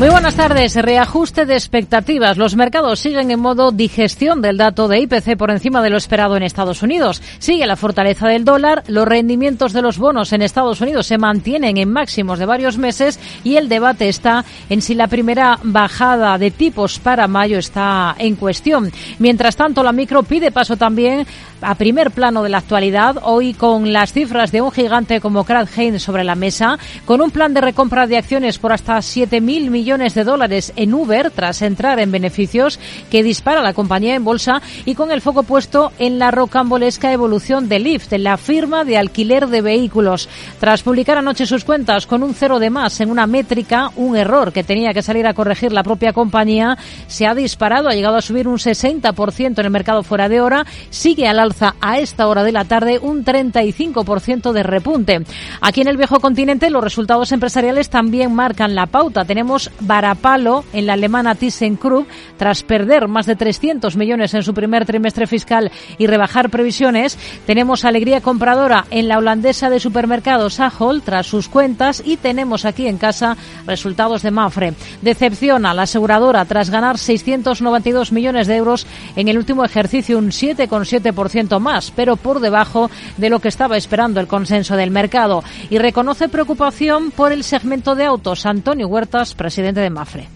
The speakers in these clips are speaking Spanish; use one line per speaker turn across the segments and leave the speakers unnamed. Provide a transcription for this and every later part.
Muy buenas tardes. Reajuste de expectativas. Los mercados siguen en modo digestión del dato de IPC por encima de lo esperado en Estados Unidos. Sigue la fortaleza del dólar, los rendimientos de los bonos en Estados Unidos se mantienen en máximos de varios meses y el debate está en si la primera bajada de tipos para mayo está en cuestión. Mientras tanto, la micro pide paso también a primer plano de la actualidad, hoy con las cifras de un gigante como Kraft Heinz sobre la mesa, con un plan de recompra de acciones por hasta 7.000 millones de dólares en Uber tras entrar en beneficios que dispara la compañía en bolsa y con el foco puesto en la rocambolesca evolución de Lyft, la firma de alquiler de vehículos. Tras publicar anoche sus cuentas con un cero de más en una métrica, un error que tenía que salir a corregir la propia compañía, se ha disparado, ha llegado a subir un 60% en el mercado fuera de hora, sigue al alza a esta hora de la tarde un 35% de repunte. Aquí en el viejo continente los resultados empresariales también marcan la pauta. Tenemos varapalo en la alemana ThyssenKrupp tras perder más de 300 millones en su primer trimestre fiscal y rebajar previsiones. Tenemos alegría compradora en la holandesa de supermercados Ahold tras sus cuentas y tenemos aquí en casa resultados de Mafre. Decepciona la aseguradora tras ganar 692 millones de euros en el último ejercicio, un 7,7% más, pero por debajo de lo que estaba esperando el consenso del mercado. Y reconoce preocupación por el segmento de autos. Antonio Huertas, presidente de Mafre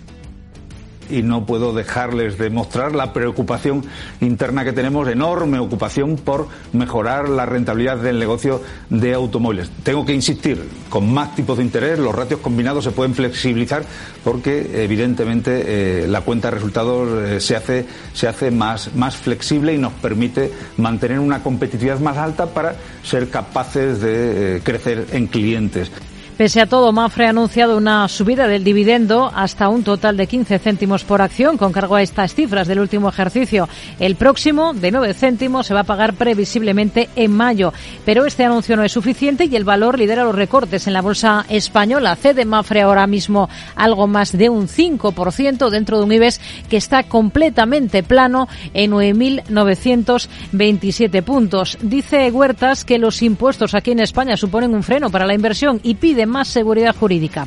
y no puedo dejarles de mostrar la preocupación interna que tenemos, enorme ocupación por mejorar la rentabilidad del negocio de automóviles. Tengo que insistir, con más tipos de interés, los ratios combinados se pueden flexibilizar porque evidentemente eh, la cuenta de resultados eh, se hace, se hace más, más flexible y nos permite mantener una competitividad más alta para ser capaces de eh, crecer en clientes.
Pese a todo, Mafre ha anunciado una subida del dividendo hasta un total de 15 céntimos por acción con cargo a estas cifras del último ejercicio. El próximo, de 9 céntimos, se va a pagar previsiblemente en mayo. Pero este anuncio no es suficiente y el valor lidera los recortes en la bolsa española. Cede Mafre ahora mismo algo más de un 5% dentro de un IBEX que está completamente plano en 9.927 puntos. Dice Huertas que los impuestos aquí en España suponen un freno para la inversión y pide más seguridad jurídica.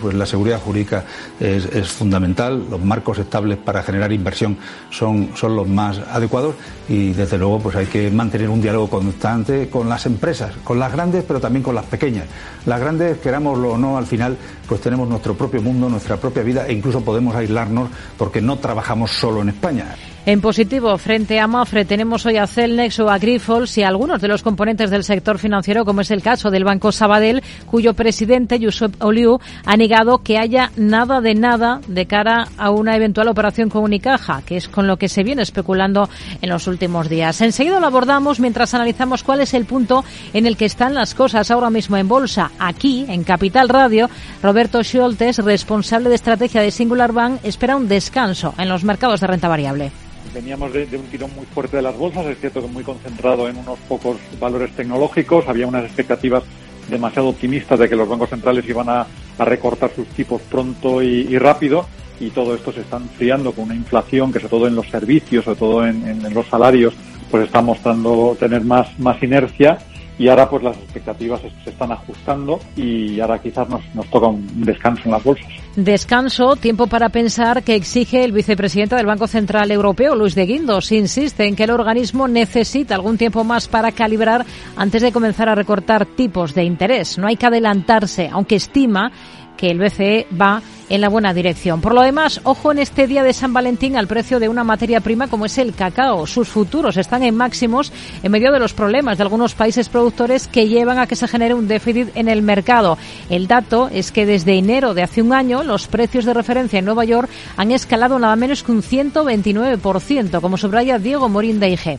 Pues la seguridad jurídica es, fundamental, los marcos estables para generar inversión son, son los más adecuados y desde luego pues hay que mantener un diálogo constante con las empresas, con las grandes pero también con las pequeñas. Las grandes, querámoslo o no, al final pues tenemos nuestro propio mundo, nuestra propia vida e incluso podemos aislarnos porque no trabajamos solo en España.
En positivo, frente a Mafre, tenemos hoy a Celnex o a Grifols y algunos de los componentes del sector financiero, como es el caso del Banco Sabadell, cuyo presidente, Josep Oliu, ha negado que haya nada de nada de cara a una eventual operación con Unicaja, que es con lo que se viene especulando en los últimos días. Enseguida lo abordamos mientras analizamos cuál es el punto en el que están las cosas ahora mismo en bolsa. Aquí, en Capital Radio, Roberto Scholtes, responsable de estrategia de Singular Bank, espera un descanso en los mercados de renta variable
veníamos de, un tirón muy fuerte de las bolsas, es cierto que muy concentrado en unos pocos valores tecnológicos, había unas expectativas demasiado optimistas de que los bancos centrales iban a, recortar sus tipos pronto y, rápido y todo esto se está enfriando con una inflación que sobre todo en los servicios, sobre todo en, en los salarios, pues está mostrando tener más, más inercia y ahora pues las expectativas se están ajustando y ahora quizás nos, nos toca un descanso en las bolsas.
Descanso, tiempo para pensar que exige el vicepresidente del Banco Central Europeo, Luis de Guindos. Insiste en que el organismo necesita algún tiempo más para calibrar antes de comenzar a recortar tipos de interés. No hay que adelantarse, aunque estima que el BCE va en la buena dirección. Por lo demás, ojo en este día de San Valentín al precio de una materia prima como es el cacao. Sus futuros están en máximos en medio de los problemas de algunos países productores que llevan a que se genere un déficit en el mercado. El dato es que desde enero de hace un año los precios de referencia en Nueva York han escalado nada menos que un 129%, como subraya Diego Morín de IG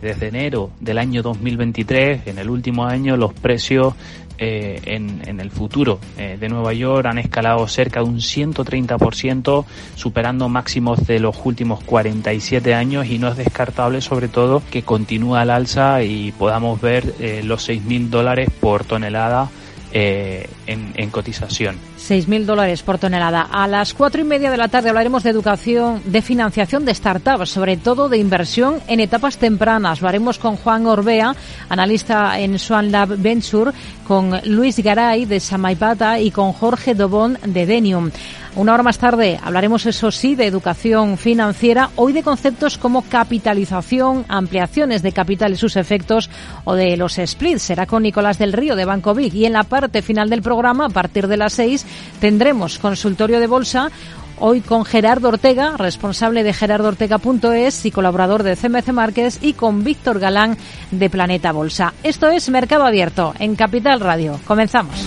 desde enero del año 2023, en el último año, los precios eh, en, el futuro. Eh, de Nueva York han escalado cerca de un 130%, superando máximos de los últimos 47 años y no es descartable sobre todo que continúe al alza y podamos ver eh, los 6.000 dólares por tonelada eh, en, en, cotización.
6.000 dólares por tonelada. A las cuatro y media de la tarde hablaremos de educación, de financiación de startups, sobre todo de inversión en etapas tempranas. Lo haremos con Juan Orbea, analista en Swan Lab Venture, con Luis Garay de Samaipata y con Jorge Dobón de Denium. Una hora más tarde hablaremos, eso sí, de educación financiera, hoy de conceptos como capitalización, ampliaciones de capital y sus efectos o de los splits. Será con Nicolás del Río de Banco Big. Y en la parte final del programa, a partir de las seis, tendremos consultorio de bolsa. Hoy con Gerardo Ortega, responsable de gerardoortega.es y colaborador de CMC Márquez, y con Víctor Galán de Planeta Bolsa. Esto es Mercado Abierto en Capital Radio. Comenzamos.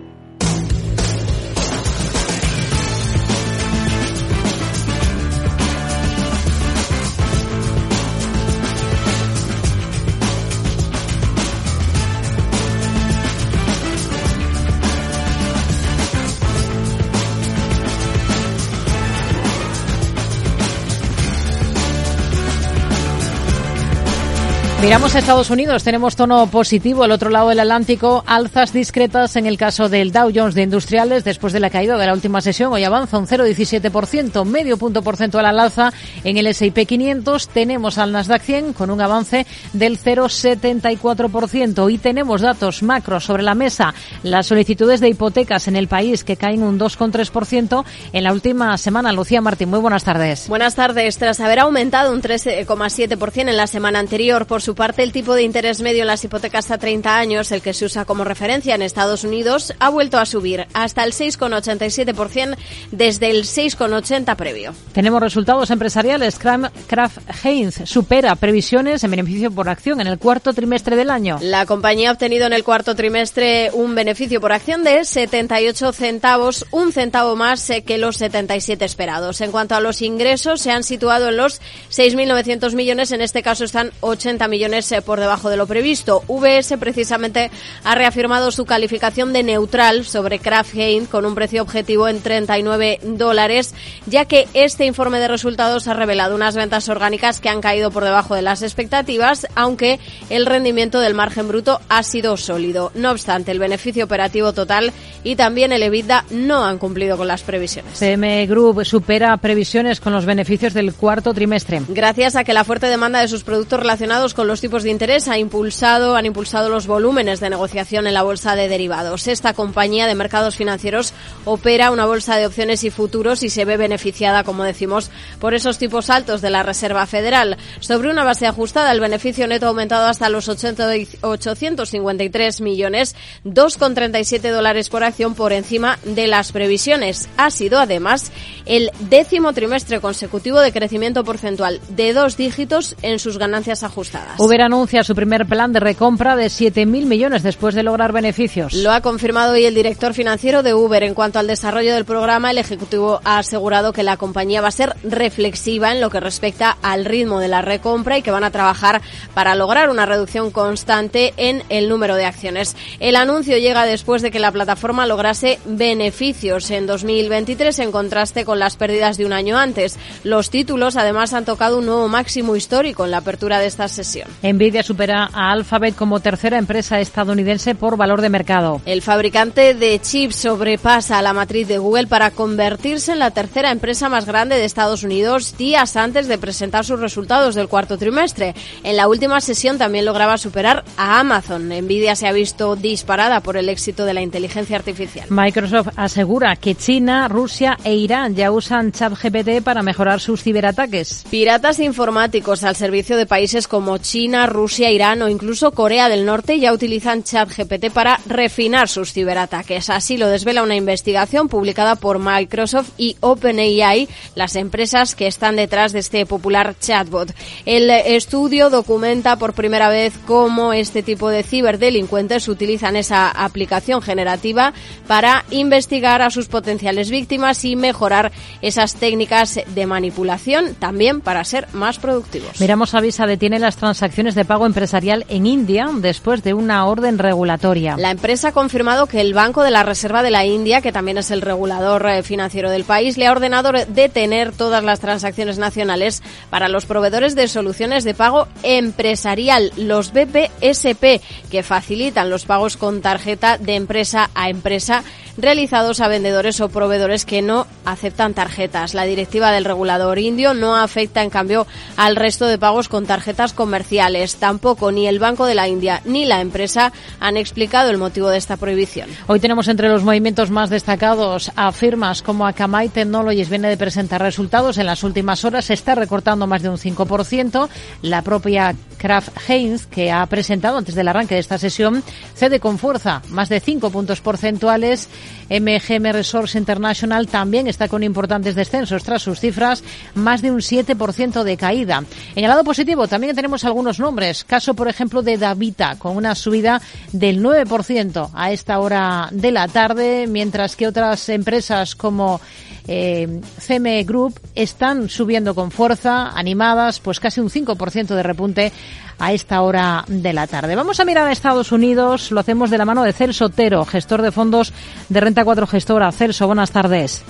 Miramos a Estados Unidos, tenemos tono positivo. Al otro lado del Atlántico, alzas discretas en el caso del Dow Jones de Industriales después de la caída de la última sesión. Hoy avanza un 0,17%, medio punto porcentual al alza en el S&P 500. Tenemos al Nasdaq 100 con un avance del 0,74%. Y tenemos datos macros sobre la mesa. Las solicitudes de hipotecas en el país que caen un 2,3% en la última semana. Lucía Martín, muy buenas tardes.
Buenas tardes. Tras haber aumentado un 3,7% en la semana anterior por su su parte, el tipo de interés medio en las hipotecas a 30 años, el que se usa como referencia en Estados Unidos, ha vuelto a subir hasta el 6,87% desde el 6,80% previo.
Tenemos resultados empresariales. Kraft Heinz supera previsiones en beneficio por acción en el cuarto trimestre del año.
La compañía ha obtenido en el cuarto trimestre un beneficio por acción de 78 centavos, un centavo más eh, que los 77 esperados. En cuanto a los ingresos, se han situado en los 6.900 millones, en este caso están 80 millones eh, por debajo de lo previsto. VS precisamente ha reafirmado su calificación de neutral sobre Kraft Heinz con un precio objetivo en 39 dólares, ya que este informe de resultados ha revelado unas ventas orgánicas que han caído por debajo de las expectativas, aunque el rendimiento del margen bruto ha sido sólido. No obstante, el beneficio operativo total y también el EBITDA no han cumplido con las previsiones.
CM Group supera previsiones con los beneficios del cuarto trimestre.
Gracias a que la fuerte demanda de sus productos relacionados con los tipos de interés ha impulsado, han impulsado los volúmenes de negociación en la bolsa de derivados. Esta compañía de mercados financieros opera una bolsa de opciones y futuros y se ve beneficiada, como decimos, por esos tipos altos de la Reserva Federal. Sobre una base ajustada, el beneficio neto ha aumentado hasta los 853 millones, 2,37 dólares por acción por encima de las previsiones. Ha sido además el décimo trimestre consecutivo de crecimiento porcentual de dos dígitos en sus ganancias ajustadas.
Uber anuncia su primer plan de recompra de 7.000 millones después de lograr beneficios.
Lo ha confirmado hoy el director financiero de Uber. En cuanto al desarrollo del programa, el Ejecutivo ha asegurado que la compañía va a ser reflexiva en lo que respecta al ritmo de la recompra y que van a trabajar para lograr una reducción constante en el número de acciones. El anuncio llega después de que la plataforma lograse beneficios en 2023 en contraste con las pérdidas de un año antes. Los títulos además han tocado un nuevo máximo histórico en la apertura de esta sesión.
Nvidia supera a Alphabet como tercera empresa estadounidense por valor de mercado.
El fabricante de chips sobrepasa a la matriz de Google para convertirse en la tercera empresa más grande de Estados Unidos días antes de presentar sus resultados del cuarto trimestre. En la última sesión también lograba superar a Amazon. Nvidia se ha visto disparada por el éxito de la inteligencia artificial.
Microsoft asegura que China, Rusia e Irán ya usan ChatGPT para mejorar sus ciberataques.
Piratas informáticos al servicio de países como China China, Rusia, Irán o incluso Corea del Norte ya utilizan ChatGPT para refinar sus ciberataques. Así lo desvela una investigación publicada por Microsoft y OpenAI, las empresas que están detrás de este popular chatbot. El estudio documenta por primera vez cómo este tipo de ciberdelincuentes utilizan esa aplicación generativa para investigar a sus potenciales víctimas y mejorar esas técnicas de manipulación, también para ser más productivos.
Miramos las de pago empresarial en India después de una orden regulatoria.
La empresa ha confirmado que el Banco de la Reserva de la India, que también es el regulador eh, financiero del país, le ha ordenado detener todas las transacciones nacionales para los proveedores de soluciones de pago empresarial, los BPSP, que facilitan los pagos con tarjeta de empresa a empresa realizados a vendedores o proveedores que no aceptan tarjetas. La directiva del regulador indio no afecta, en cambio, al resto de pagos con tarjetas comerciales. Tampoco ni el Banco de la India ni la empresa han explicado el motivo de esta prohibición.
Hoy tenemos entre los movimientos más destacados a firmas como Akamai Technologies viene de presentar resultados en las últimas horas. Se está recortando más de un 5%. La propia Kraft Heinz, que ha presentado antes del arranque de esta sesión, cede con fuerza más de 5 puntos porcentuales MGM Resource International también está con importantes descensos tras sus cifras, más de un 7% de caída. En el lado positivo también tenemos algunos nombres. Caso, por ejemplo, de Davita, con una subida del 9% a esta hora de la tarde, mientras que otras empresas como eh, CME Group están subiendo con fuerza, animadas, pues casi un 5% de repunte a esta hora de la tarde. Vamos a mirar a Estados Unidos, lo hacemos de la mano de Celso Otero, gestor de fondos de Renta 4 Gestora. Celso, buenas tardes.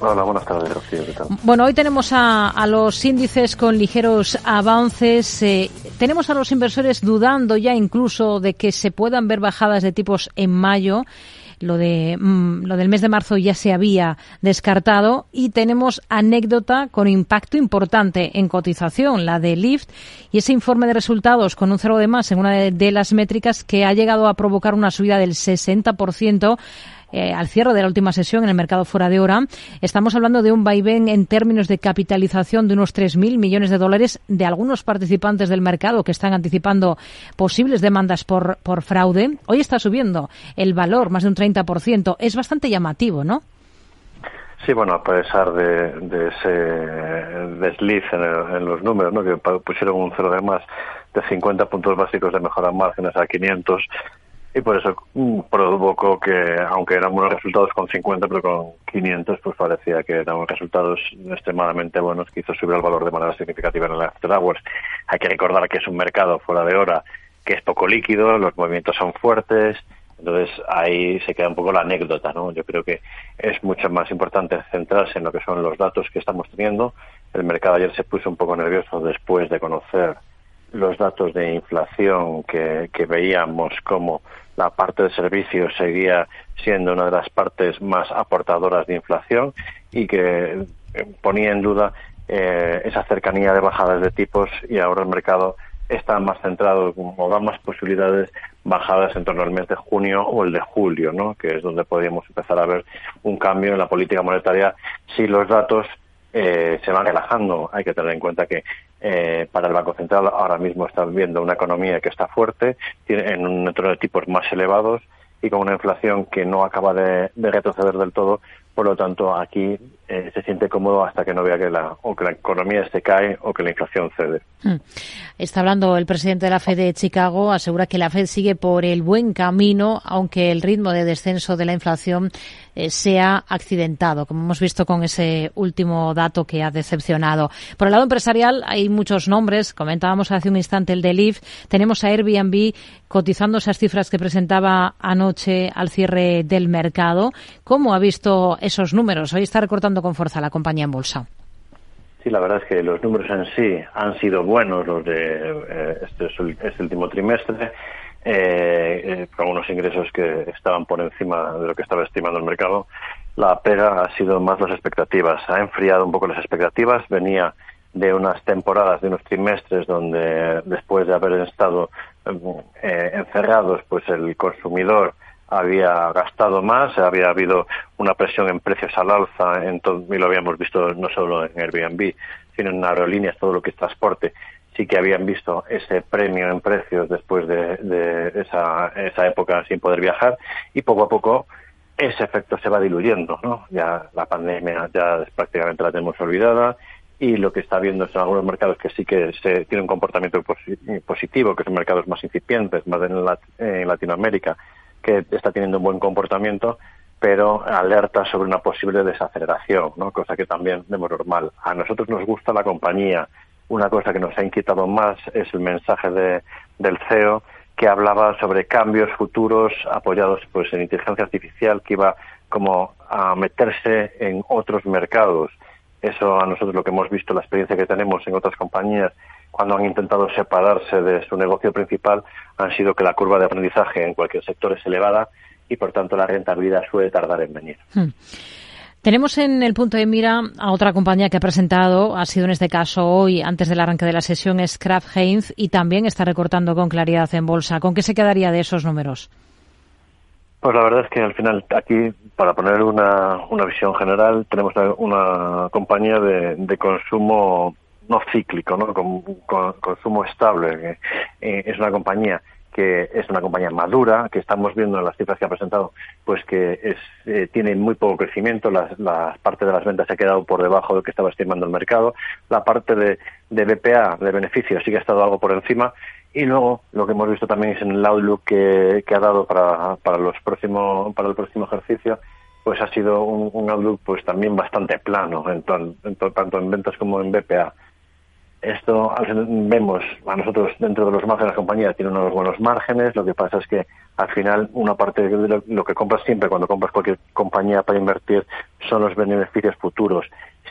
Hola, buenas tardes, Rocío. ¿qué?
Bueno, hoy tenemos a, a los índices con ligeros avances. Eh, tenemos a los inversores dudando ya incluso de que se puedan ver bajadas de tipos en mayo lo de mm, lo del mes de marzo ya se había descartado y tenemos anécdota con impacto importante en cotización, la de Lyft y ese informe de resultados con un cero de más en una de las métricas que ha llegado a provocar una subida del 60% eh, al cierre de la última sesión en el mercado fuera de hora. Estamos hablando de un vaivén en términos de capitalización de unos 3.000 millones de dólares de algunos participantes del mercado que están anticipando posibles demandas por, por fraude. Hoy está subiendo el valor más de un 30%. Es bastante llamativo, ¿no?
Sí, bueno, a pesar de, de ese desliz en, el, en, los números, ¿no? que pusieron un cero de más de 50 puntos básicos de mejora márgenes a 500, y por eso mm, provocó que, aunque eran buenos resultados con 50, pero con 500, pues parecía que eran resultados extremadamente buenos que hizo subir el valor de manera significativa en el After Hours. Hay que recordar que es un mercado fuera de hora que es poco líquido, los movimientos son fuertes, entonces ahí se queda un poco la anécdota, ¿no? Yo creo que es mucho más importante centrarse en lo que son los datos que estamos teniendo. El mercado ayer se puso un poco nervioso después de conocer los datos de inflación que, que veíamos como la parte de servicios seguía siendo una de las partes más aportadoras de inflación y que eh, ponía en duda eh, esa cercanía de bajadas de tipos y ahora el mercado está más centrado o da más posibilidades bajadas en torno al mes de junio o el de julio, ¿no? que es donde podríamos empezar a ver un cambio en la política monetaria si los datos eh, se van relajando. Hay que tener en cuenta que eh, para el Banco Central ahora mismo está viendo una economía que está fuerte, tiene, en un entorno de tipos más elevados y con una inflación que no acaba de retroceder del todo. Por lo tanto, aquí eh, se siente cómodo hasta que no vea que la, o que la economía se cae o que la inflación cede.
Hmm. Está hablando el presidente de la Fed de Chicago, asegura que la Fed sigue por el buen camino, aunque el ritmo de descenso de la inflación eh, sea accidentado, como hemos visto con ese último dato que ha decepcionado. Por el lado empresarial hay muchos nombres, comentábamos hace un instante el de Lyft, tenemos a Airbnb cotizando esas cifras que presentaba anoche al cierre del mercado. ¿Cómo ha visto esos números? Hoy está recortando con fuerza la compañía en bolsa.
Sí, la verdad es que los números en sí han sido buenos los de eh, este, este, último trimestre, eh, eh, con unos ingresos que estaban por encima de lo que estaba estimando el mercado. La pega ha sido más las expectativas, ha enfriado un poco las expectativas, venía de unas temporadas, de unos trimestres donde después de haber estado eh, encerrados, pues el consumidor había gastado más, había habido una presión en precios al alza, en todo, y lo habíamos visto no solo en Airbnb, sino en aerolíneas, todo lo que es transporte, sí que habían visto ese premio en precios después de, esa, época sin poder viajar y poco a poco ese efecto se va diluyendo, ¿no? Ya la pandemia ya prácticamente la tenemos olvidada y lo que está viendo son algunos mercados que sí que se tiene un comportamiento positivo, que son mercados más incipientes, más en, Latinoamérica, que está teniendo un buen comportamiento, pero alerta sobre una posible desaceleración, ¿no? cosa que también vemos normal. A nosotros nos gusta la compañía. Una cosa que nos ha inquietado más es el mensaje de, del CEO que hablaba sobre cambios futuros apoyados pues en inteligencia artificial que iba como a meterse en otros mercados. Eso a nosotros lo que hemos visto, la experiencia que tenemos en otras compañías cuando han intentado separarse de su negocio principal, han sido que la curva de aprendizaje en cualquier sector es elevada y por tanto la rentabilidad suele tardar en venir. Hmm.
Tenemos en el punto de mira a otra compañía que ha presentado, ha sido en este caso hoy, antes del arranque de la sesión, es Kraft Heinz y también está recortando con claridad en bolsa. ¿Con qué se quedaría de esos números?
Pues la verdad es que al final aquí, para poner una, una visión general, tenemos una compañía de, consumo no cíclico, ¿no? Con, consumo estable. Eh, es una compañía que es una compañía madura, que estamos viendo en las cifras que ha presentado, pues que es, eh, tiene muy poco crecimiento, la, parte de las ventas se ha quedado por debajo de lo que estaba estimando el mercado, la parte de, BPA, de beneficios, sí que ha estado algo por encima, y luego lo que hemos visto también es en el outlook que, ha dado para, los próximos, para el próximo ejercicio, pues ha sido un, outlook pues también bastante plano, en, tanto en ventas como en BPA. Esto vemos a nosotros dentro de los márgenes la compañía tiene unos buenos márgenes. Lo que pasa es que al final una parte de lo, que compras siempre cuando compras cualquier compañía para invertir son los beneficios futuros.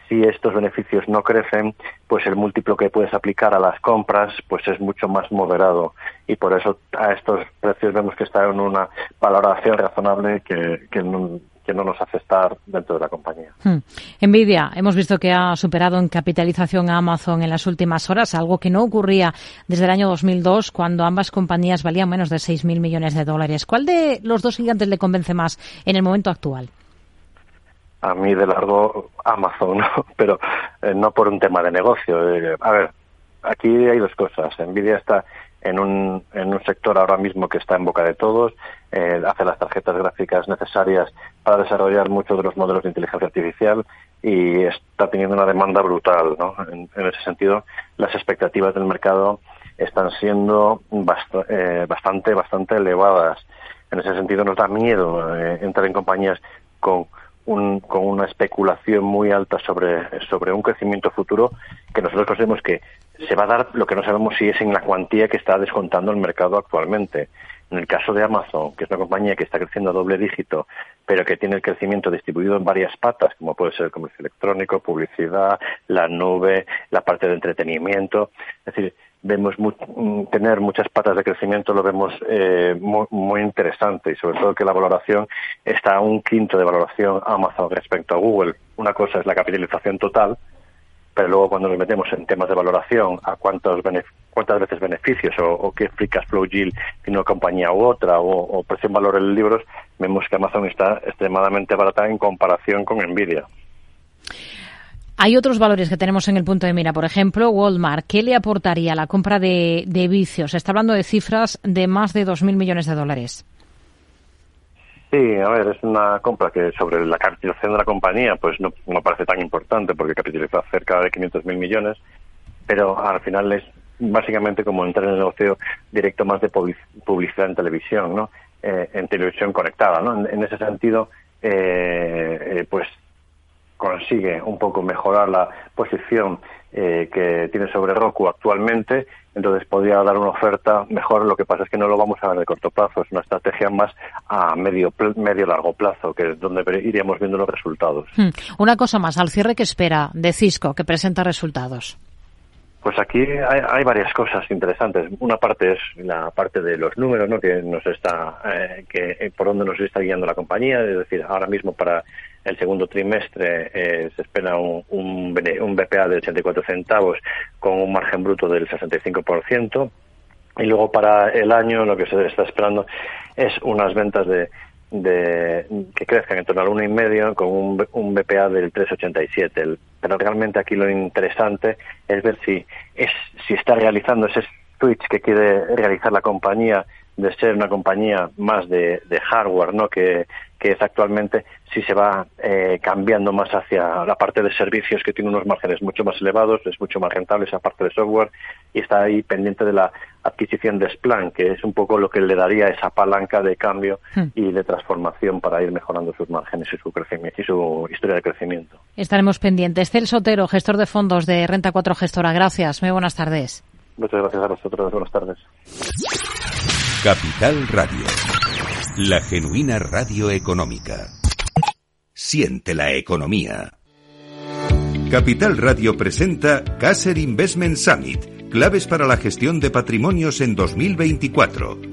Si estos beneficios no crecen, pues el múltiplo que puedes aplicar a las compras pues es mucho más moderado y por eso a estos precios vemos que está en una valoración razonable que, que que no nos hace estar dentro de la compañía. Hmm.
Nvidia, hemos visto que ha superado en capitalización a Amazon en las últimas horas, algo que no ocurría desde el año 2002, cuando ambas compañías valían menos de 6.000 millones de dólares. ¿Cuál de los dos gigantes le convence más en el momento actual?
A mí de largo Amazon, pero eh, no por un tema de negocio. Eh, a ver, aquí hay dos cosas. Nvidia está en un, en un sector ahora mismo que está en boca de todos, eh, hace las tarjetas gráficas necesarias para desarrollar muchos de los modelos de inteligencia artificial y está teniendo una demanda brutal. ¿no? En, ese sentido, las expectativas del mercado están siendo eh, bastante, bastante elevadas. En ese sentido, nos da miedo eh, entrar en compañías con un, con una especulación muy alta sobre, sobre un crecimiento futuro que nosotros consideramos que se va a dar lo que no sabemos si es en la cuantía que está descontando el mercado actualmente. En el caso de Amazon, que es una compañía que está creciendo a doble dígito, pero que tiene el crecimiento distribuido en varias patas, como puede ser el comercio electrónico, publicidad, la nube, la parte de entretenimiento. Es decir, vemos mm, tener muchas patas de crecimiento, lo vemos eh, muy, muy, interesante y sobre todo que la valoración está a un quinto de valoración Amazon respecto a Google. Una cosa es la capitalización total, pero luego cuando nos metemos en temas de valoración, a cuántos cuántas veces beneficios o, qué free cash flow yield una compañía u otra o, o precio en valor en libros, vemos que Amazon está extremadamente barata en comparación con Nvidia.
Hay otros valores que tenemos en el punto de mira, por ejemplo, Walmart. ¿Qué le aportaría la compra de, de vicios? Se está hablando de cifras de más de 2.000 millones de dólares.
Sí, a ver, es una compra que sobre la capitalización de la compañía pues no, parece tan importante porque capitaliza cerca de 500.000 millones, pero al final es básicamente como entrar en el negocio directo más de publicidad en televisión, ¿no? Eh, en televisión conectada, ¿no? En, ese sentido, eh, eh, pues consigue un poco mejorar la posición eh, que tiene sobre Roku actualmente, entonces podría dar una oferta mejor. Lo que pasa es que no lo vamos a ver de corto plazo, es una estrategia más a medio medio largo plazo, que es donde iríamos viendo los resultados. Hmm.
Una cosa más, al cierre que espera de Cisco, que presenta resultados.
Pues aquí hay, varias cosas interesantes. Una parte es la parte de los números, ¿no? Que nos está, eh, que por dónde nos está guiando la compañía. Es decir, ahora mismo para el segundo trimestre eh, se espera un, un, BPA de 84 centavos con un margen bruto del 65%. Y luego para el año lo que se está esperando es unas ventas de de que crezcan en torno al 1,5 con un, un BPA del 3,87. Pero realmente aquí lo interesante es ver si, es, si está realizando ese switch que quiere realizar la compañía de ser una compañía más de, de hardware, ¿no? Que, que es actualmente si se va eh, cambiando más hacia la parte de servicios que tiene unos márgenes mucho más elevados, es mucho más rentable esa parte de software y está ahí pendiente de la adquisición de Splan, que es un poco lo que le daría esa palanca de cambio hmm. y de transformación para ir mejorando sus márgenes y su crecimiento y su historia de crecimiento.
Estaremos pendientes. Celso Otero, gestor de fondos de Renta 4 Gestora. Gracias. Muy buenas tardes.
Muchas gracias a vosotros. Buenas tardes.
Capital Radio. La genuina radio económica. Siente la economía. Capital Radio presenta Caser Investment Summit, claves para la gestión de patrimonios en 2024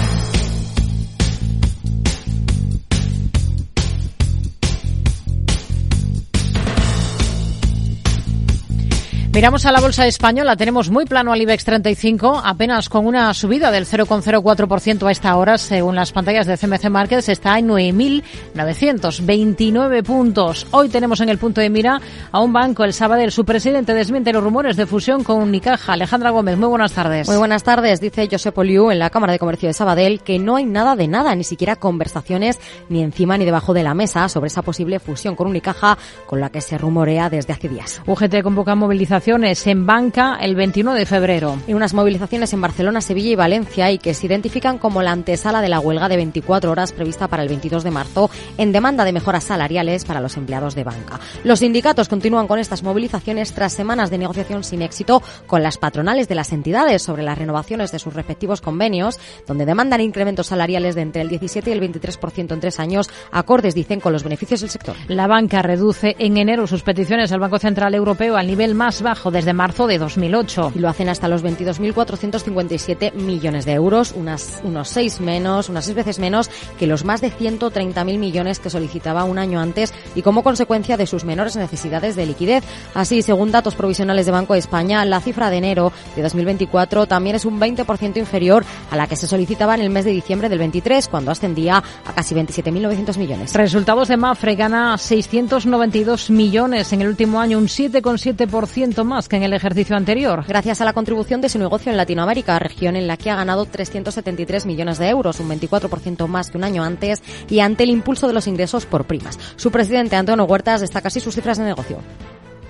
Miramos a la bolsa española, tenemos muy plano al IBEX 35, apenas con una subida del 0,04% a esta hora, según las pantallas de CMC Markets, está en 9.929 puntos. Hoy tenemos en el punto de mira a un banco, el Sabadell. Su presidente desmiente los rumores de fusión con Unicaja. Alejandra Gómez, muy buenas tardes.
Muy buenas tardes, dice Josep Oliu en la Cámara de Comercio de Sabadell que no hay nada de nada, ni siquiera conversaciones ni encima ni debajo de la mesa sobre esa posible fusión con Unicaja con la que se rumorea desde hace días.
UGT convoca movilización en banca el 21 de febrero.
Y unas movilizaciones en Barcelona, Sevilla y Valencia y que se identifican como la antesala de la huelga de 24 horas prevista para el 22 de marzo en demanda de mejoras salariales para los empleados de banca. Los sindicatos continúan con estas movilizaciones tras semanas de negociación sin éxito con las patronales de las entidades sobre las renovaciones de sus respectivos convenios, donde demandan incrementos salariales de entre el 17 y el 23% en tres años, acordes, dicen, con los beneficios del sector.
La banca reduce en enero sus peticiones al Banco Central Europeo al nivel más bajo desde marzo de 2008.
Y lo hacen hasta los 22.457 millones de euros, unas, unos seis menos, unas seis veces menos que los más de 130.000 millones que solicitaba un año antes y como consecuencia de sus menores necesidades de liquidez. Así, según datos provisionales de Banco de España, la cifra de enero de 2024 también es un 20% inferior a la que se solicitaba en el mes de diciembre del 23, cuando ascendía a casi 27.900 millones.
Resultados de Mafre gana 692 millones en el último año, un 7,7% más que en el ejercicio anterior.
Gracias a la contribución de su negocio en Latinoamérica, región en la que ha ganado 373 millones de euros, un 24% más que un año antes, y ante el impulso de los ingresos por primas. Su presidente, Antonio Huertas, destaca así sus cifras de negocio.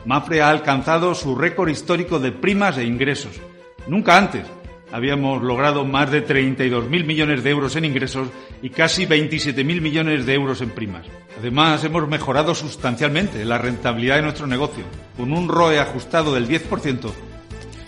Mafre ha alcanzado su récord histórico de primas e ingresos. Nunca antes habíamos logrado más de 32.000 millones de euros en ingresos y casi 27.000 millones de euros en primas. Además, hemos mejorado sustancialmente la rentabilidad de nuestro negocio, con un ROE ajustado del 10%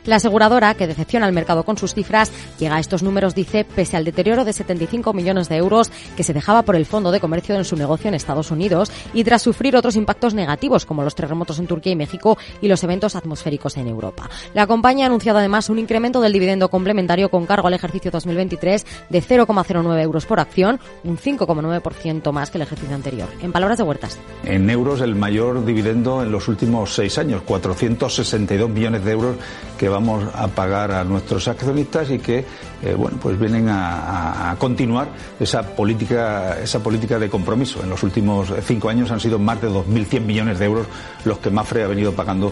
la aseguradora, que decepciona al mercado con sus cifras, llega a estos números, dice, pese al deterioro de 75 millones de euros que se dejaba por el Fondo de Comercio en su negocio en Estados Unidos y tras sufrir otros impactos negativos como los terremotos en Turquía y México y los eventos atmosféricos en Europa. La compañía ha anunciado además un incremento del dividendo complementario con cargo al ejercicio 2023 de 0,09 euros por acción, un 5,9% más que el ejercicio anterior. En palabras de Huertas.
En euros, el mayor dividendo en los últimos seis años, 462 millones de euros que vamos a pagar a nuestros accionistas y que eh, bueno pues vienen a, continuar esa política esa política de compromiso. En los últimos cinco años han sido más de 2.100 millones de euros los que Mafre ha venido pagando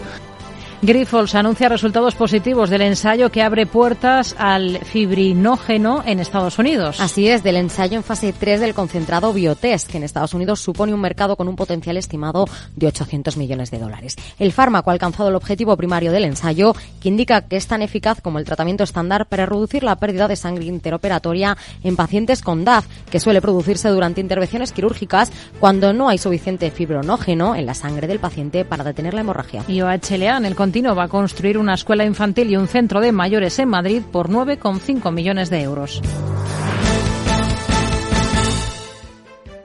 Grifols anuncia resultados positivos del ensayo que abre puertas al fibrinógeno en Estados Unidos.
Así es, del ensayo en fase 3 del concentrado Biotest, que en Estados Unidos supone un mercado con un potencial estimado de 800 millones de dólares. El fármaco ha alcanzado el objetivo primario del ensayo, que indica que es tan eficaz como el tratamiento estándar para reducir la pérdida de sangre interoperatoria en pacientes con DAF, que suele producirse durante intervenciones quirúrgicas cuando no hay suficiente fibrinógeno en la sangre del paciente para detener la hemorragia.
Y OHLA en el va a construir una escuela infantil y un centro de mayores en Madrid por 9,5 millones de euros.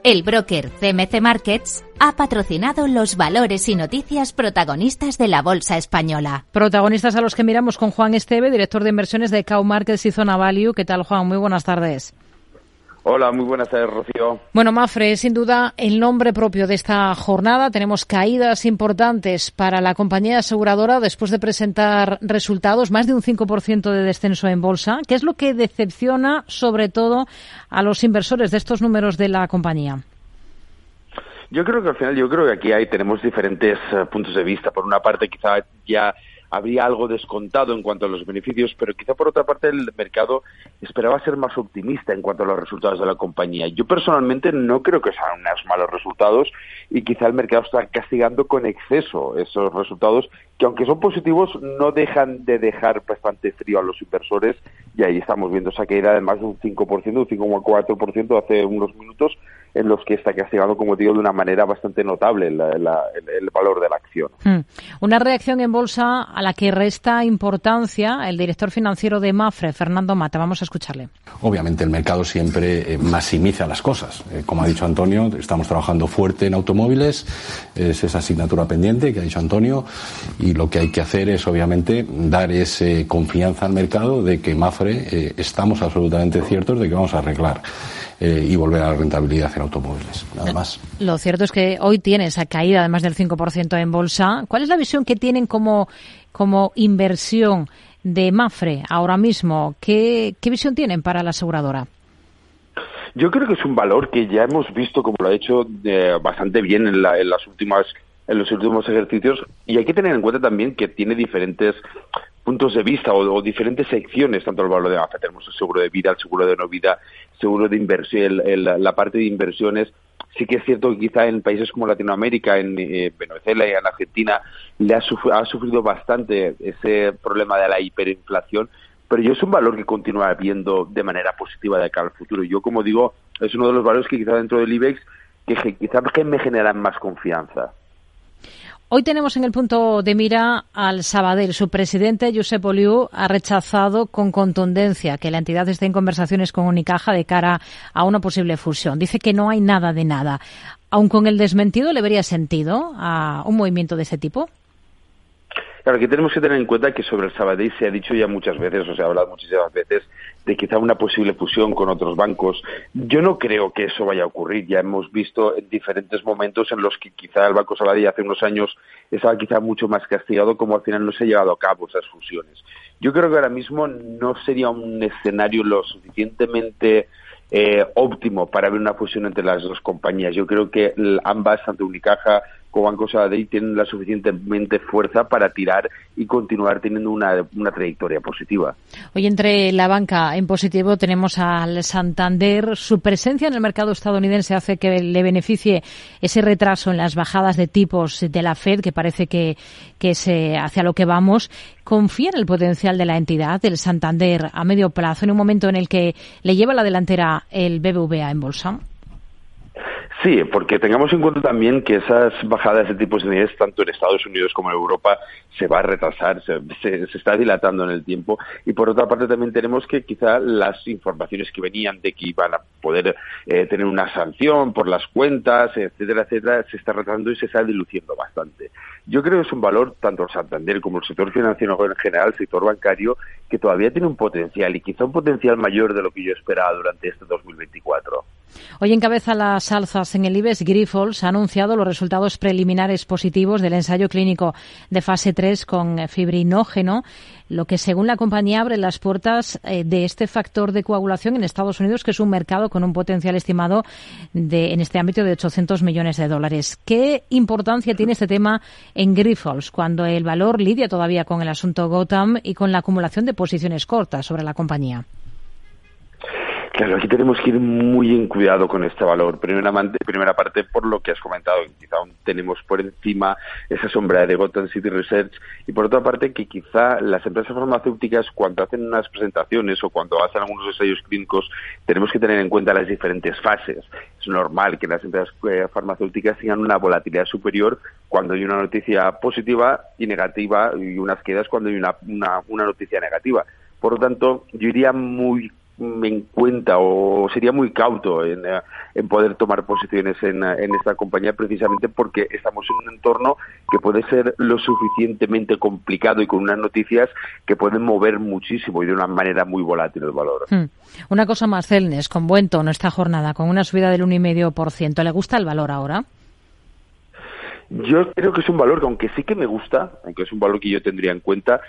El broker CMC Markets ha patrocinado los valores y noticias protagonistas de la Bolsa Española.
Protagonistas a los que miramos con Juan Esteve, director de inversiones de Cow Markets y Zona Value. ¿Qué tal, Juan? Muy buenas tardes.
Hola, muy buenas tardes, Rocío.
Bueno, Mafre, sin duda el nombre propio de esta jornada. Tenemos caídas importantes para la compañía aseguradora después de presentar resultados, más de un 5% de descenso en bolsa. ¿Qué es lo que decepciona sobre todo a los inversores de estos números de la compañía?
Yo creo que al final, yo creo que aquí hay, tenemos diferentes eh, puntos de vista. Por una parte, quizá ya habría algo descontado en cuanto a los beneficios, pero quizá por otra parte el mercado esperaba ser más optimista en cuanto a los resultados de la compañía. Yo personalmente no creo que sean unos malos resultados y quizá el mercado está castigando con exceso esos resultados que aunque son positivos no dejan de dejar bastante frío a los inversores y ahí estamos viendo esa caída de más de un 5%, un 5,4% hace unos minutos en los que está castigando, como digo, de una manera bastante notable el, valor de la acción.
Hmm. Una reacción en bolsa a la que resta importancia el director financiero de Mafre, Fernando Mata. Vamos a escucharle.
Obviamente el mercado siempre eh, maximiza las cosas. Eh, como ha dicho Antonio, estamos trabajando fuerte en automóviles, es esa asignatura pendiente que ha dicho Antonio, y lo que hay que hacer es obviamente dar esa confianza al mercado de que Mafre eh, estamos absolutamente ciertos de que vamos a arreglar. Y volver a la rentabilidad en automóviles. Nada más.
Lo cierto es que hoy tiene esa caída de más del 5% en bolsa. ¿Cuál es la visión que tienen como, como inversión de Mafre ahora mismo? ¿Qué, qué visión tienen para la aseguradora?
Yo creo que es un valor que ya hemos visto como lo ha hecho eh, bastante bien en, en, las últimas en los últimos ejercicios y hay que tener en cuenta también que tiene diferentes puntos de vista o, diferentes secciones tanto el valor de Mafre tenemos el seguro de vida el seguro de no vida seguro de inversión la parte de inversiones sí que es cierto que quizá en países como Latinoamérica, en eh, Venezuela y en Argentina, le ha, sufrido bastante ese problema de la hiperinflación, pero yo es un valor que continúa viendo de manera positiva de cara al futuro. Yo, como digo, es uno de los valores que quizá dentro del IBEX que quizá me generan más confianza.
Hoy tenemos en el punto de mira al Sabadell. Su presidente, Josep Oliu, ha rechazado con contundencia que la entidad esté en conversaciones con Unicaja de cara a una posible fusión. Dice que no hay nada de nada. Aun con el desmentido, ¿le vería sentido a un movimiento de ese tipo?
Claro, que tenemos que tener en cuenta que sobre el Sabadell se ha dicho ya muchas veces, o se ha hablado muchísimas veces, de quizá una posible fusión con otros bancos. Yo no creo que eso vaya a ocurrir. Ya hemos visto en diferentes momentos en los que quizá el Banco Sabadell hace unos años estaba quizá mucho más castigado, como al final no se ha llevado a cabo esas fusiones. Yo creo que ahora mismo no sería un escenario lo suficientemente eh, óptimo para ver una fusión entre las dos compañías. Yo creo que ambas, tanto Unicaja Banco Sabadell, tienen la suficientemente fuerza para tirar y continuar teniendo una, una trayectoria positiva.
Hoy entre la banca en positivo tenemos al Santander. Su presencia en el mercado estadounidense hace que le beneficie ese retraso en las bajadas de tipos de la Fed, que parece que, que es hacia lo que vamos. ¿Confía en el potencial de la entidad, del Santander, a medio plazo, en un momento en el que le lleva la delantera el BBVA en bolsa?
Sí, porque tengamos en cuenta también que esas bajadas de tipos de interés, tanto en Estados Unidos como en Europa, se va a retrasar, se, está dilatando en el tiempo. Y por otra parte también tenemos que quizá las informaciones que venían de que iban a poder eh, tener una sanción por las cuentas, etcétera, etcétera, se está retrasando y se está diluciendo bastante. Yo creo que es un valor, tanto el Santander como el sector financiero en general, el sector bancario, que todavía tiene un potencial y quizá un potencial mayor de lo que yo esperaba durante este 2024.
Hoy encabeza las alzas. En el IBEX, Grifols ha anunciado los resultados preliminares positivos del ensayo clínico de fase 3 con fibrinógeno, lo que según la compañía abre las puertas eh, de este factor de coagulación en Estados Unidos, que es un mercado con un potencial estimado de, en este ámbito de 800 millones de dólares. ¿Qué importancia tiene este tema en Grifols cuando el valor lidia todavía con el asunto Gotham y con la acumulación de posiciones cortas sobre la compañía?
Claro, aquí tenemos que ir muy en cuidado con este valor. Primeramente, primera parte, por lo que has comentado, quizá aún tenemos por encima esa sombra de Gotham City Research y por otra parte que quizá las empresas farmacéuticas cuando hacen unas presentaciones o cuando hacen algunos ensayos clínicos tenemos que tener en cuenta las diferentes fases. Es normal que las empresas eh, farmacéuticas tengan una volatilidad superior cuando hay una noticia positiva y negativa y unas quedas cuando hay una, una, una noticia negativa. Por lo tanto, yo iría muy en cuenta o sería muy cauto en, eh, poder tomar posiciones en, eh, en, esta compañía precisamente porque estamos en un entorno que puede ser lo suficientemente complicado y con unas noticias que pueden mover muchísimo y de una manera muy volátil el valor.
Hmm. Una cosa más, Celnes, con buen tono esta jornada, con una subida del 1,5%. ¿Le gusta el valor ahora?
Yo creo que es un valor que, aunque sí que me gusta, aunque es un valor que yo tendría en cuenta,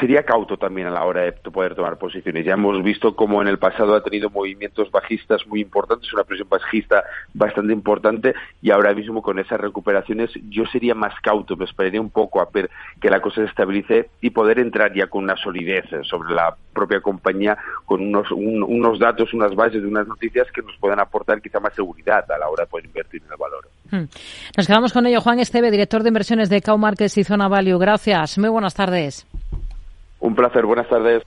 sería cauto también a la hora de poder tomar posiciones. Ya hemos visto cómo en el pasado ha tenido movimientos bajistas muy importantes, una presión bajista bastante importante y ahora mismo con esas recuperaciones yo sería más cauto, me esperaría un poco a ver que la cosa se estabilice y poder entrar ya con una solidez sobre la propia compañía, con unos, unos datos, unas bases, unas noticias que nos puedan aportar quizá más seguridad a la hora de poder invertir en el valor.
Hmm. Nos quedamos con ello. Juan Esteve, director de inversiones de Cow Markets y Zona Value. Gracias. Muy buenas tardes.
Un placer, buenas tardes.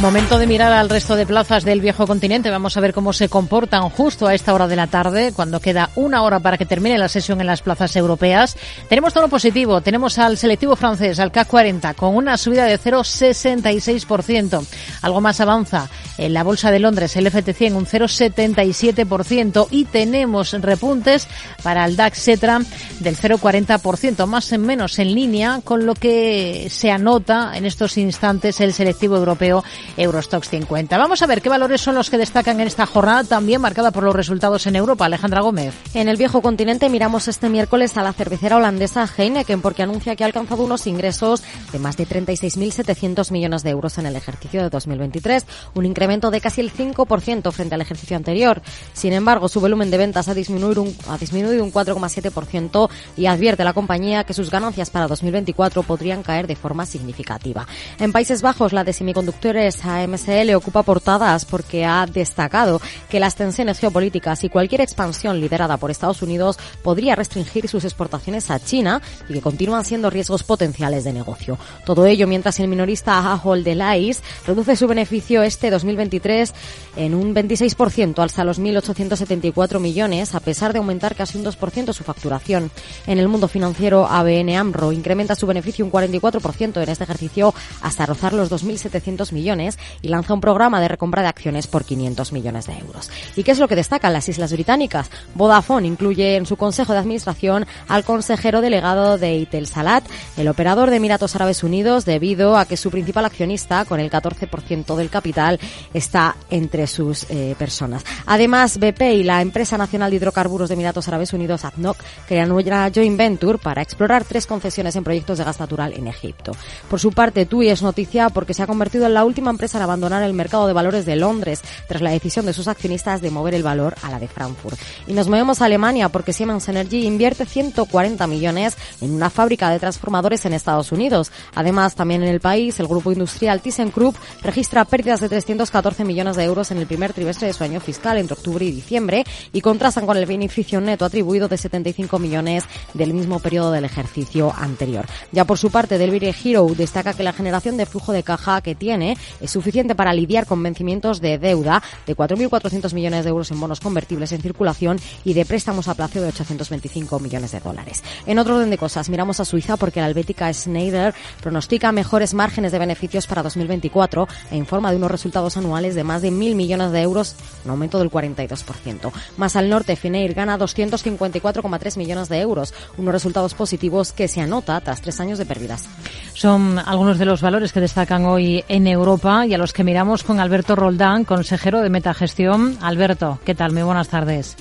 Momento de mirar al resto de plazas del viejo continente. Vamos a ver cómo se comportan justo a esta hora de la tarde, cuando queda una hora para que termine la sesión en las plazas europeas. Tenemos todo positivo. Tenemos al selectivo francés, al CAC 40, con una subida de 0,66%. Algo más avanza en la bolsa de Londres, el FT100, un 0,77%. Y tenemos repuntes para el DAX Cetra del 0,40%, más o menos en línea con lo que se anota en estos instantes el selectivo europeo Eurostox 50. Vamos a ver qué valores son los que destacan en esta jornada también marcada por los resultados en Europa. Alejandra Gómez.
En el viejo continente miramos este miércoles a la cervecera holandesa Heineken porque anuncia que ha alcanzado unos ingresos de más de 36.700 millones de euros en el ejercicio de 2023, un incremento de casi el 5% frente al ejercicio anterior. Sin embargo, su volumen de ventas ha disminuido un, ha disminuido un 4,7% y advierte la compañía que sus ganancias para 2024 podrían caer de forma significativa. En Países Bajos, la de semiconductores AMSL ocupa portadas porque ha destacado que las tensiones geopolíticas y cualquier expansión liderada por Estados Unidos podría restringir sus exportaciones a China y que continúan siendo riesgos potenciales de negocio. Todo ello mientras el minorista Ahold Delhaize reduce su beneficio este 2023 en un 26%, alza los 1.874 millones, a pesar de aumentar casi un 2% su facturación. En el mundo financiero, ABN AMRO incrementa su beneficio un 44% en este ejercicio hasta rozar los 2.700 millones y lanza un programa de recompra de acciones por 500 millones de euros. ¿Y qué es lo que destacan las Islas Británicas? Vodafone incluye en su consejo de administración al consejero delegado de Salat, el operador de Emiratos Árabes Unidos, debido a que su principal accionista, con el 14% del capital, está entre sus eh, personas. Además, BP y la empresa nacional de hidrocarburos de Emiratos Árabes Unidos, ADNOC, crean una joint venture para explorar tres concesiones en proyectos de gas natural en Egipto. Por su parte, TUI es noticia porque se ha convertido en la última empresa en abandonar el mercado de valores de Londres tras la decisión de sus accionistas de mover el valor a la de Frankfurt. Y nos movemos a Alemania porque Siemens Energy invierte 140 millones en una fábrica de transformadores en Estados Unidos. Además, también en el país, el grupo industrial ThyssenKrupp registra pérdidas de 314 millones de euros en el primer trimestre de su año fiscal entre octubre y diciembre y contrastan con el beneficio neto atribuido de 75 millones del mismo periodo del ejercicio anterior. Ya por su parte, Delvire Hero destaca que la generación de flujo de caja que tiene es suficiente para lidiar con vencimientos de deuda de 4.400 millones de euros en bonos convertibles en circulación y de préstamos a plazo de 825 millones de dólares. En otro orden de cosas, miramos a Suiza porque la albética Schneider pronostica mejores márgenes de beneficios para 2024 e informa de unos resultados anuales de más de 1.000 millones de euros, un aumento del 42%. Más al norte, Finnair gana 254,3 millones de euros, unos resultados positivos que se anota tras tres años de pérdidas.
Son algunos de los valores que destacan hoy en Europa y a los que miramos con Alberto Roldán, consejero de Metagestión. Alberto, ¿qué tal? Muy buenas tardes.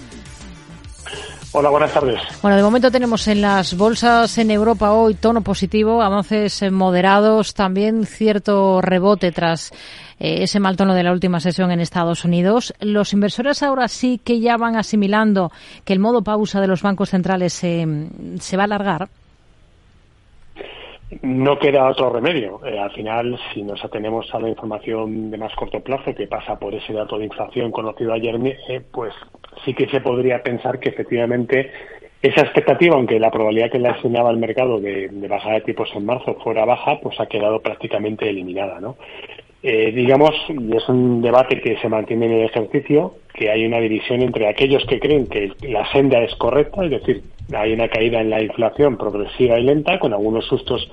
Hola, buenas tardes.
Bueno, de momento tenemos en las bolsas en Europa hoy tono positivo, avances moderados, también cierto rebote tras eh, ese mal tono de la última sesión en Estados Unidos. Los inversores ahora sí que ya van asimilando que el modo pausa de los bancos centrales se, se va a alargar.
No queda otro remedio. Eh, al final, si nos atenemos a la información de más corto plazo que pasa por ese dato de inflación conocido ayer, eh, pues sí que se podría pensar que efectivamente esa expectativa, aunque la probabilidad que le asignaba el mercado de, de bajar de tipos en marzo fuera baja, pues ha quedado prácticamente eliminada, ¿no? Eh, digamos, y es un debate que se mantiene en el ejercicio, que hay una división entre aquellos que creen que la senda es correcta, es decir, hay una caída en la inflación progresiva y lenta, con algunos sustos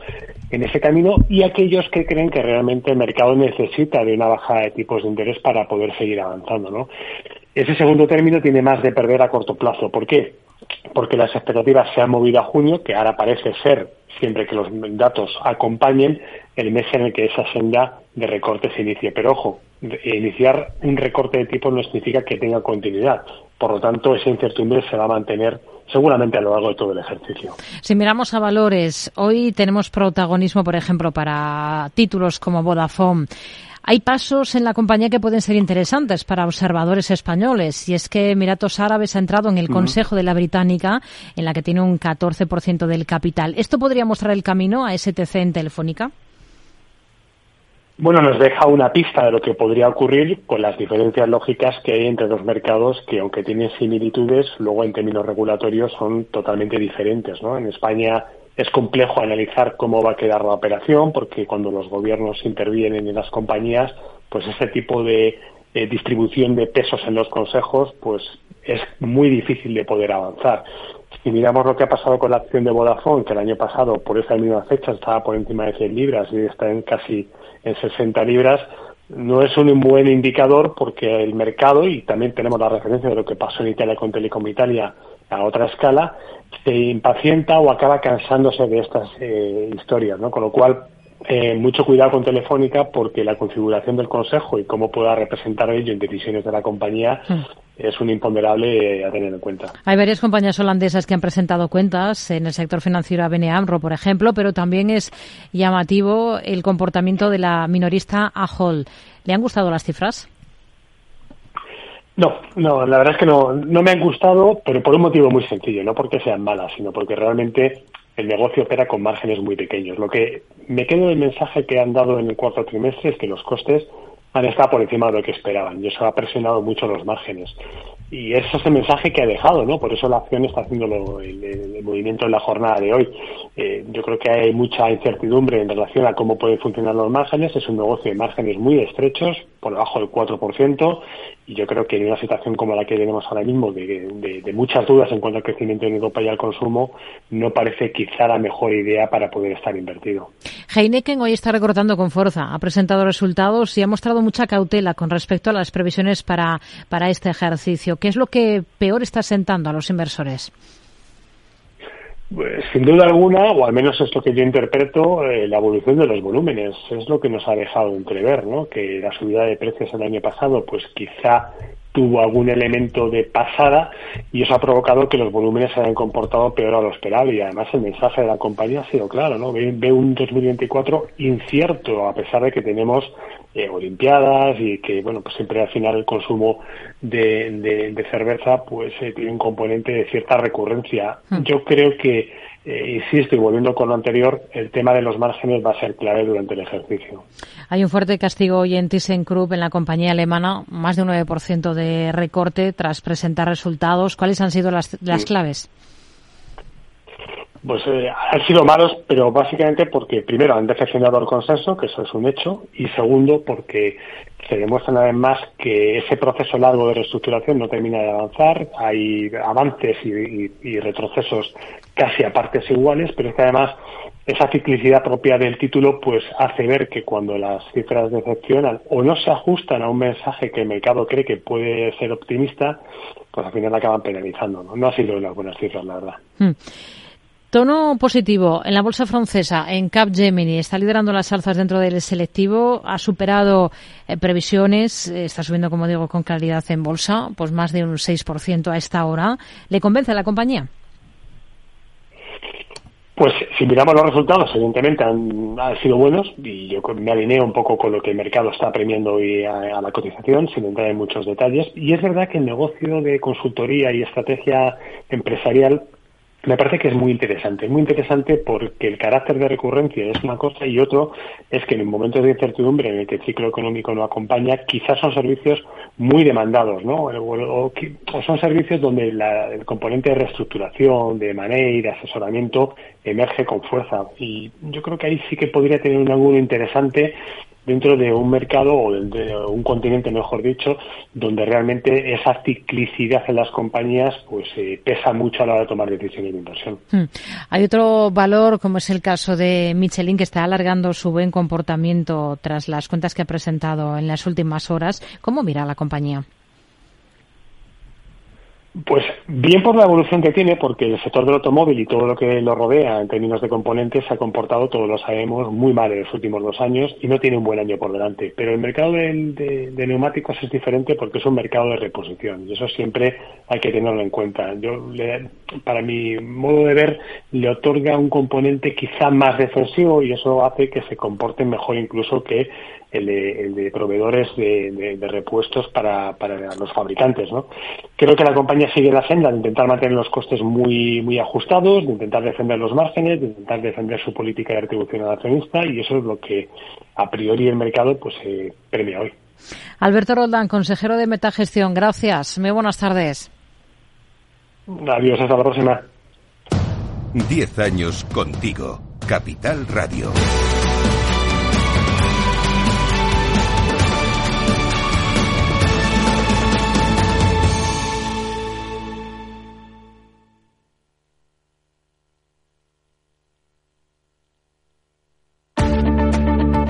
en ese camino, y aquellos que creen que realmente el mercado necesita de una bajada de tipos de interés para poder seguir avanzando, ¿no? Ese segundo término tiene más de perder a corto plazo. ¿Por qué? Porque las expectativas se han movido a junio, que ahora parece ser, siempre que los datos acompañen, el mes en el que esa senda de recorte se inicie. Pero ojo, iniciar un recorte de tipos no significa que tenga continuidad. Por lo tanto, esa incertidumbre se va a mantener seguramente a lo largo de todo el ejercicio.
Si miramos a valores, hoy tenemos protagonismo, por ejemplo, para títulos como Vodafone. Hay pasos en la compañía que pueden ser interesantes para observadores españoles. Y es que Emiratos Árabes ha entrado en el Consejo de la Británica, en la que tiene un 14% del capital. ¿Esto podría mostrar el camino a STC en Telefónica?
Bueno, nos deja una pista de lo que podría ocurrir con las diferencias lógicas que hay entre los mercados que, aunque tienen similitudes, luego en términos regulatorios son totalmente diferentes. ¿no? En España es complejo analizar cómo va a quedar la operación porque cuando los gobiernos intervienen en las compañías, pues ese tipo de distribución de pesos en los consejos, pues es muy difícil de poder avanzar. Si miramos lo que ha pasado con la acción de Vodafone, que el año pasado por esa misma fecha estaba por encima de 100 libras y está en casi en 60 libras, no es un buen indicador porque el mercado, y también tenemos la referencia de lo que pasó en Italia con Telecom Italia a otra escala, se impacienta o acaba cansándose de estas eh, historias, ¿no? Con lo cual, eh, mucho cuidado con Telefónica porque la configuración del Consejo y cómo pueda representar ello en decisiones de la compañía es un imponderable a tener en cuenta.
Hay varias compañías holandesas que han presentado cuentas en el sector financiero ABN AMRO, por ejemplo, pero también es llamativo el comportamiento de la minorista Ahold. ¿Le han gustado las cifras?
No, no, la verdad es que no, no me han gustado, pero por un motivo muy sencillo, no porque sean malas, sino porque realmente el negocio opera con márgenes muy pequeños. Lo que me quedo del mensaje que han dado en el cuarto trimestre es que los costes han estado por encima de lo que esperaban y eso ha presionado mucho los márgenes. Y ese es el mensaje que ha dejado, ¿no? Por eso la acción está haciendo el, movimiento en la jornada de hoy. Eh, yo creo que hay mucha incertidumbre en relación a cómo pueden funcionar los márgenes. Es un negocio de márgenes muy estrechos, por debajo del 4%, y yo creo que en una situación como la que tenemos ahora mismo, de, de muchas dudas en cuanto al crecimiento en Europa y al consumo, no parece quizá la mejor idea para poder estar invertido.
Heineken hoy está recortando con fuerza, ha presentado resultados y ha mostrado mucha cautela con respecto a las previsiones para, para este ejercicio. ¿Qué es lo que peor está sentando a los inversores?
Pues, sin duda alguna, o al menos es lo que yo interpreto, eh, la evolución de los volúmenes. Es lo que nos ha dejado entrever, ¿no? Que la subida de precios el año pasado, pues quizá tuvo algún elemento de pasada y eso ha provocado que los volúmenes se hayan comportado peor a lo esperado y además el mensaje de la compañía ha sido claro, ¿no? Ve, ve un 2024 incierto a pesar de que tenemos eh, olimpiadas y que, bueno, pues siempre al final el consumo de, de, de cerveza pues eh, tiene un componente de cierta recurrencia. Yo creo que eh, insisto, y volviendo con lo anterior, el tema de los márgenes va a ser clave durante el ejercicio.
Hay un fuerte castigo hoy en ThyssenKrupp, en la compañía alemana, más de un 9% de recorte tras presentar resultados. ¿Cuáles han sido las, las claves?
Pues eh, han sido malos, pero básicamente porque primero han decepcionado al consenso, que eso es un hecho, y segundo porque se demuestra además que ese proceso largo de reestructuración no termina de avanzar, hay avances y, retrocesos casi a partes iguales, pero es que además esa ciclicidad propia del título pues hace ver que cuando las cifras decepcionan o no se ajustan a un mensaje que el mercado cree que puede ser optimista, pues al final acaban penalizando. No, no ha sido las buenas cifras, la verdad.
Hmm. Tono positivo en la bolsa francesa, en Capgemini, está liderando las alzas dentro del selectivo, ha superado eh, previsiones, eh, está subiendo, como digo, con claridad en bolsa, pues más de un 6% a esta hora. ¿Le convence a la compañía?
Pues si miramos los resultados, evidentemente han, sido buenos y yo me alineo un poco con lo que el mercado está premiando hoy a, la cotización, sin entrar en muchos detalles. Y es verdad que el negocio de consultoría y estrategia empresarial me parece que es muy interesante, muy interesante porque el carácter de recurrencia es una cosa y otro es que en momentos de incertidumbre en el que el ciclo económico no acompaña, quizás son servicios muy demandados, ¿no? O, son servicios donde el componente de reestructuración, de manejo, de asesoramiento emerge con fuerza. Y yo creo que ahí sí que podría tener un ángulo interesante dentro de un mercado o de un continente, mejor dicho, donde realmente esa ciclicidad en las compañías pues eh, pesa mucho a la hora de tomar decisiones de inversión.
Hmm. Hay otro valor, como es el caso de Michelin, que está alargando su buen comportamiento tras las cuentas que ha presentado en las últimas horas. ¿Cómo mira la compañía?
Pues bien por la evolución que tiene, porque el sector del automóvil y todo lo que lo rodea en términos de componentes se ha comportado, todos lo sabemos, muy mal en los últimos dos años y no tiene un buen año por delante. Pero el mercado de, neumáticos es diferente porque es un mercado de reposición y eso siempre hay que tenerlo en cuenta. Yo, para mi modo de ver, le otorga un componente quizá más defensivo y eso hace que se comporte mejor incluso que el de, proveedores de, repuestos para, los fabricantes. ¿no? Creo que la compañía sigue la senda de intentar mantener los costes muy, muy ajustados, de intentar defender los márgenes, de intentar defender su política de retribución al accionista y eso es lo que a priori el mercado pues eh, premia hoy.
Alberto Roldán, consejero de Metagestión, gracias. Muy buenas tardes.
Adiós, hasta la próxima.
Diez años contigo. Capital Radio.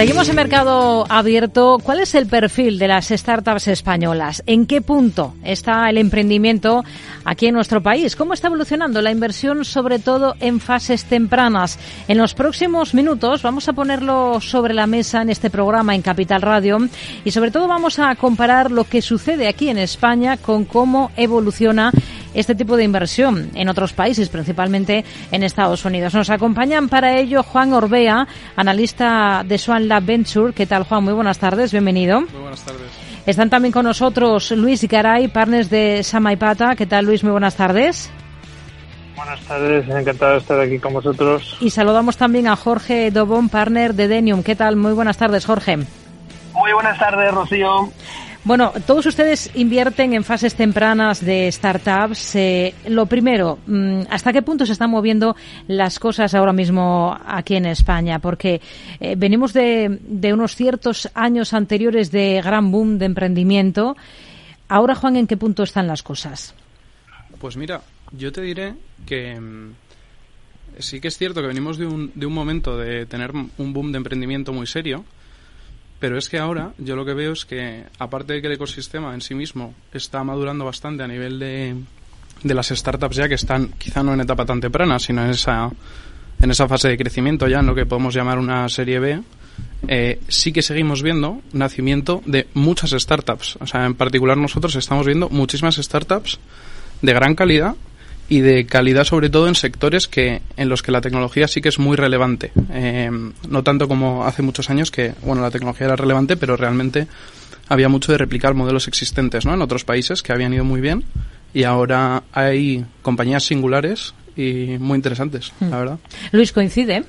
Seguimos en mercado abierto. ¿Cuál es el perfil de las startups españolas? ¿En qué punto está el emprendimiento aquí en nuestro país? ¿Cómo está evolucionando la inversión, sobre todo en fases tempranas? En los próximos minutos vamos a ponerlo sobre la mesa en este programa en Capital Radio y sobre todo vamos a comparar lo que sucede aquí en España con cómo evoluciona este tipo de inversión en otros países, principalmente en Estados Unidos. Nos acompañan para ello Juan Orbea, analista de Swan Lab Venture. ¿Qué tal, Juan? Muy buenas tardes, bienvenido.
Muy buenas tardes.
Están también con nosotros Luis Garay, partners de Samaipata. ¿Qué tal, Luis? Muy buenas tardes.
Buenas tardes, encantado de estar aquí con vosotros.
Y saludamos también a Jorge Dobón, partner de Denium. ¿Qué tal? Muy buenas tardes, Jorge.
Muy buenas tardes, Rocío.
Bueno, todos ustedes invierten en fases tempranas de startups. Eh, lo primero, mm, ¿hasta qué punto se están moviendo las cosas ahora mismo aquí en España? Porque eh, venimos de, de unos ciertos años anteriores de gran boom de emprendimiento. Ahora, Juan, ¿en qué punto están las cosas?
Pues mira, yo te diré que mm, sí que es cierto que venimos de un, de un momento de tener un boom de emprendimiento muy serio pero es que ahora yo lo que veo es que, aparte de que el ecosistema en sí mismo está madurando bastante a nivel de, de las startups ya que están quizá no en etapa tan temprana, sino en esa, en esa fase de crecimiento ya, en lo que podemos llamar una serie B, eh, sí que seguimos viendo nacimiento de muchas startups. O sea, en particular nosotros estamos viendo muchísimas startups de gran calidad y de calidad sobre todo en sectores que en los que la tecnología sí que es muy relevante eh, no tanto como hace muchos años que bueno la tecnología era relevante pero realmente había mucho de replicar modelos existentes ¿no? en otros países que habían ido muy bien y ahora hay compañías singulares y muy interesantes la verdad
Luis coincide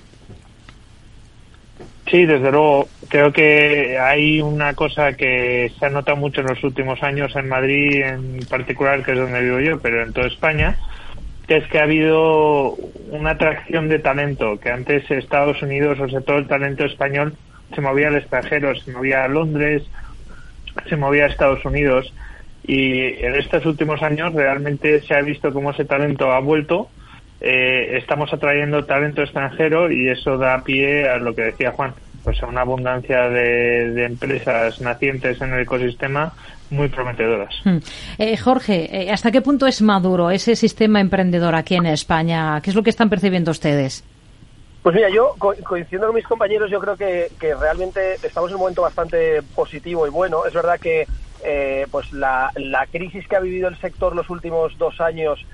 Sí, desde luego. Creo que hay una cosa que se ha notado mucho en los últimos años en Madrid, en particular, que es donde vivo yo, pero en toda España, que es que ha habido una atracción de talento, que antes Estados Unidos, o sea, todo el talento español se movía al extranjero, se movía a Londres, se movía a Estados Unidos. Y en estos últimos años realmente se ha visto cómo ese talento ha vuelto. Eh, estamos atrayendo talento extranjero y eso da pie a lo que decía Juan, pues a una abundancia de, de empresas nacientes en el ecosistema muy prometedoras.
Hmm. Eh, Jorge, eh, ¿hasta qué punto es maduro ese sistema emprendedor aquí en España? ¿Qué es lo que están percibiendo ustedes?
Pues mira, yo coincidiendo con mis compañeros, yo creo que, realmente estamos en un momento bastante positivo y bueno. Es verdad que eh, pues la, crisis que ha vivido el sector los últimos dos años,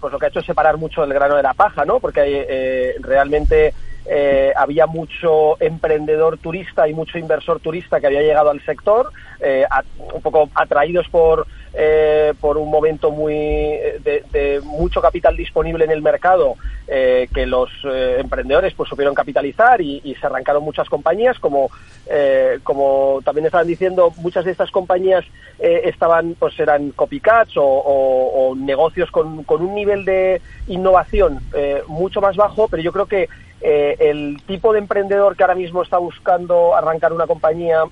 pues lo que ha hecho es separar mucho el grano de la paja, ¿no? Porque hay, realmente eh, había mucho emprendedor turista y mucho inversor turista que había llegado al sector, eh, un poco atraídos por, eh, por un momento muy de, mucho capital disponible en el mercado que los emprendedores pues supieron capitalizar y, se arrancaron muchas compañías como como también estaban diciendo muchas de estas compañías estaban pues eran copycats o, negocios con, con, un nivel de innovación mucho más bajo pero yo creo que eh, el tipo de emprendedor que ahora mismo está buscando arrancar una compañía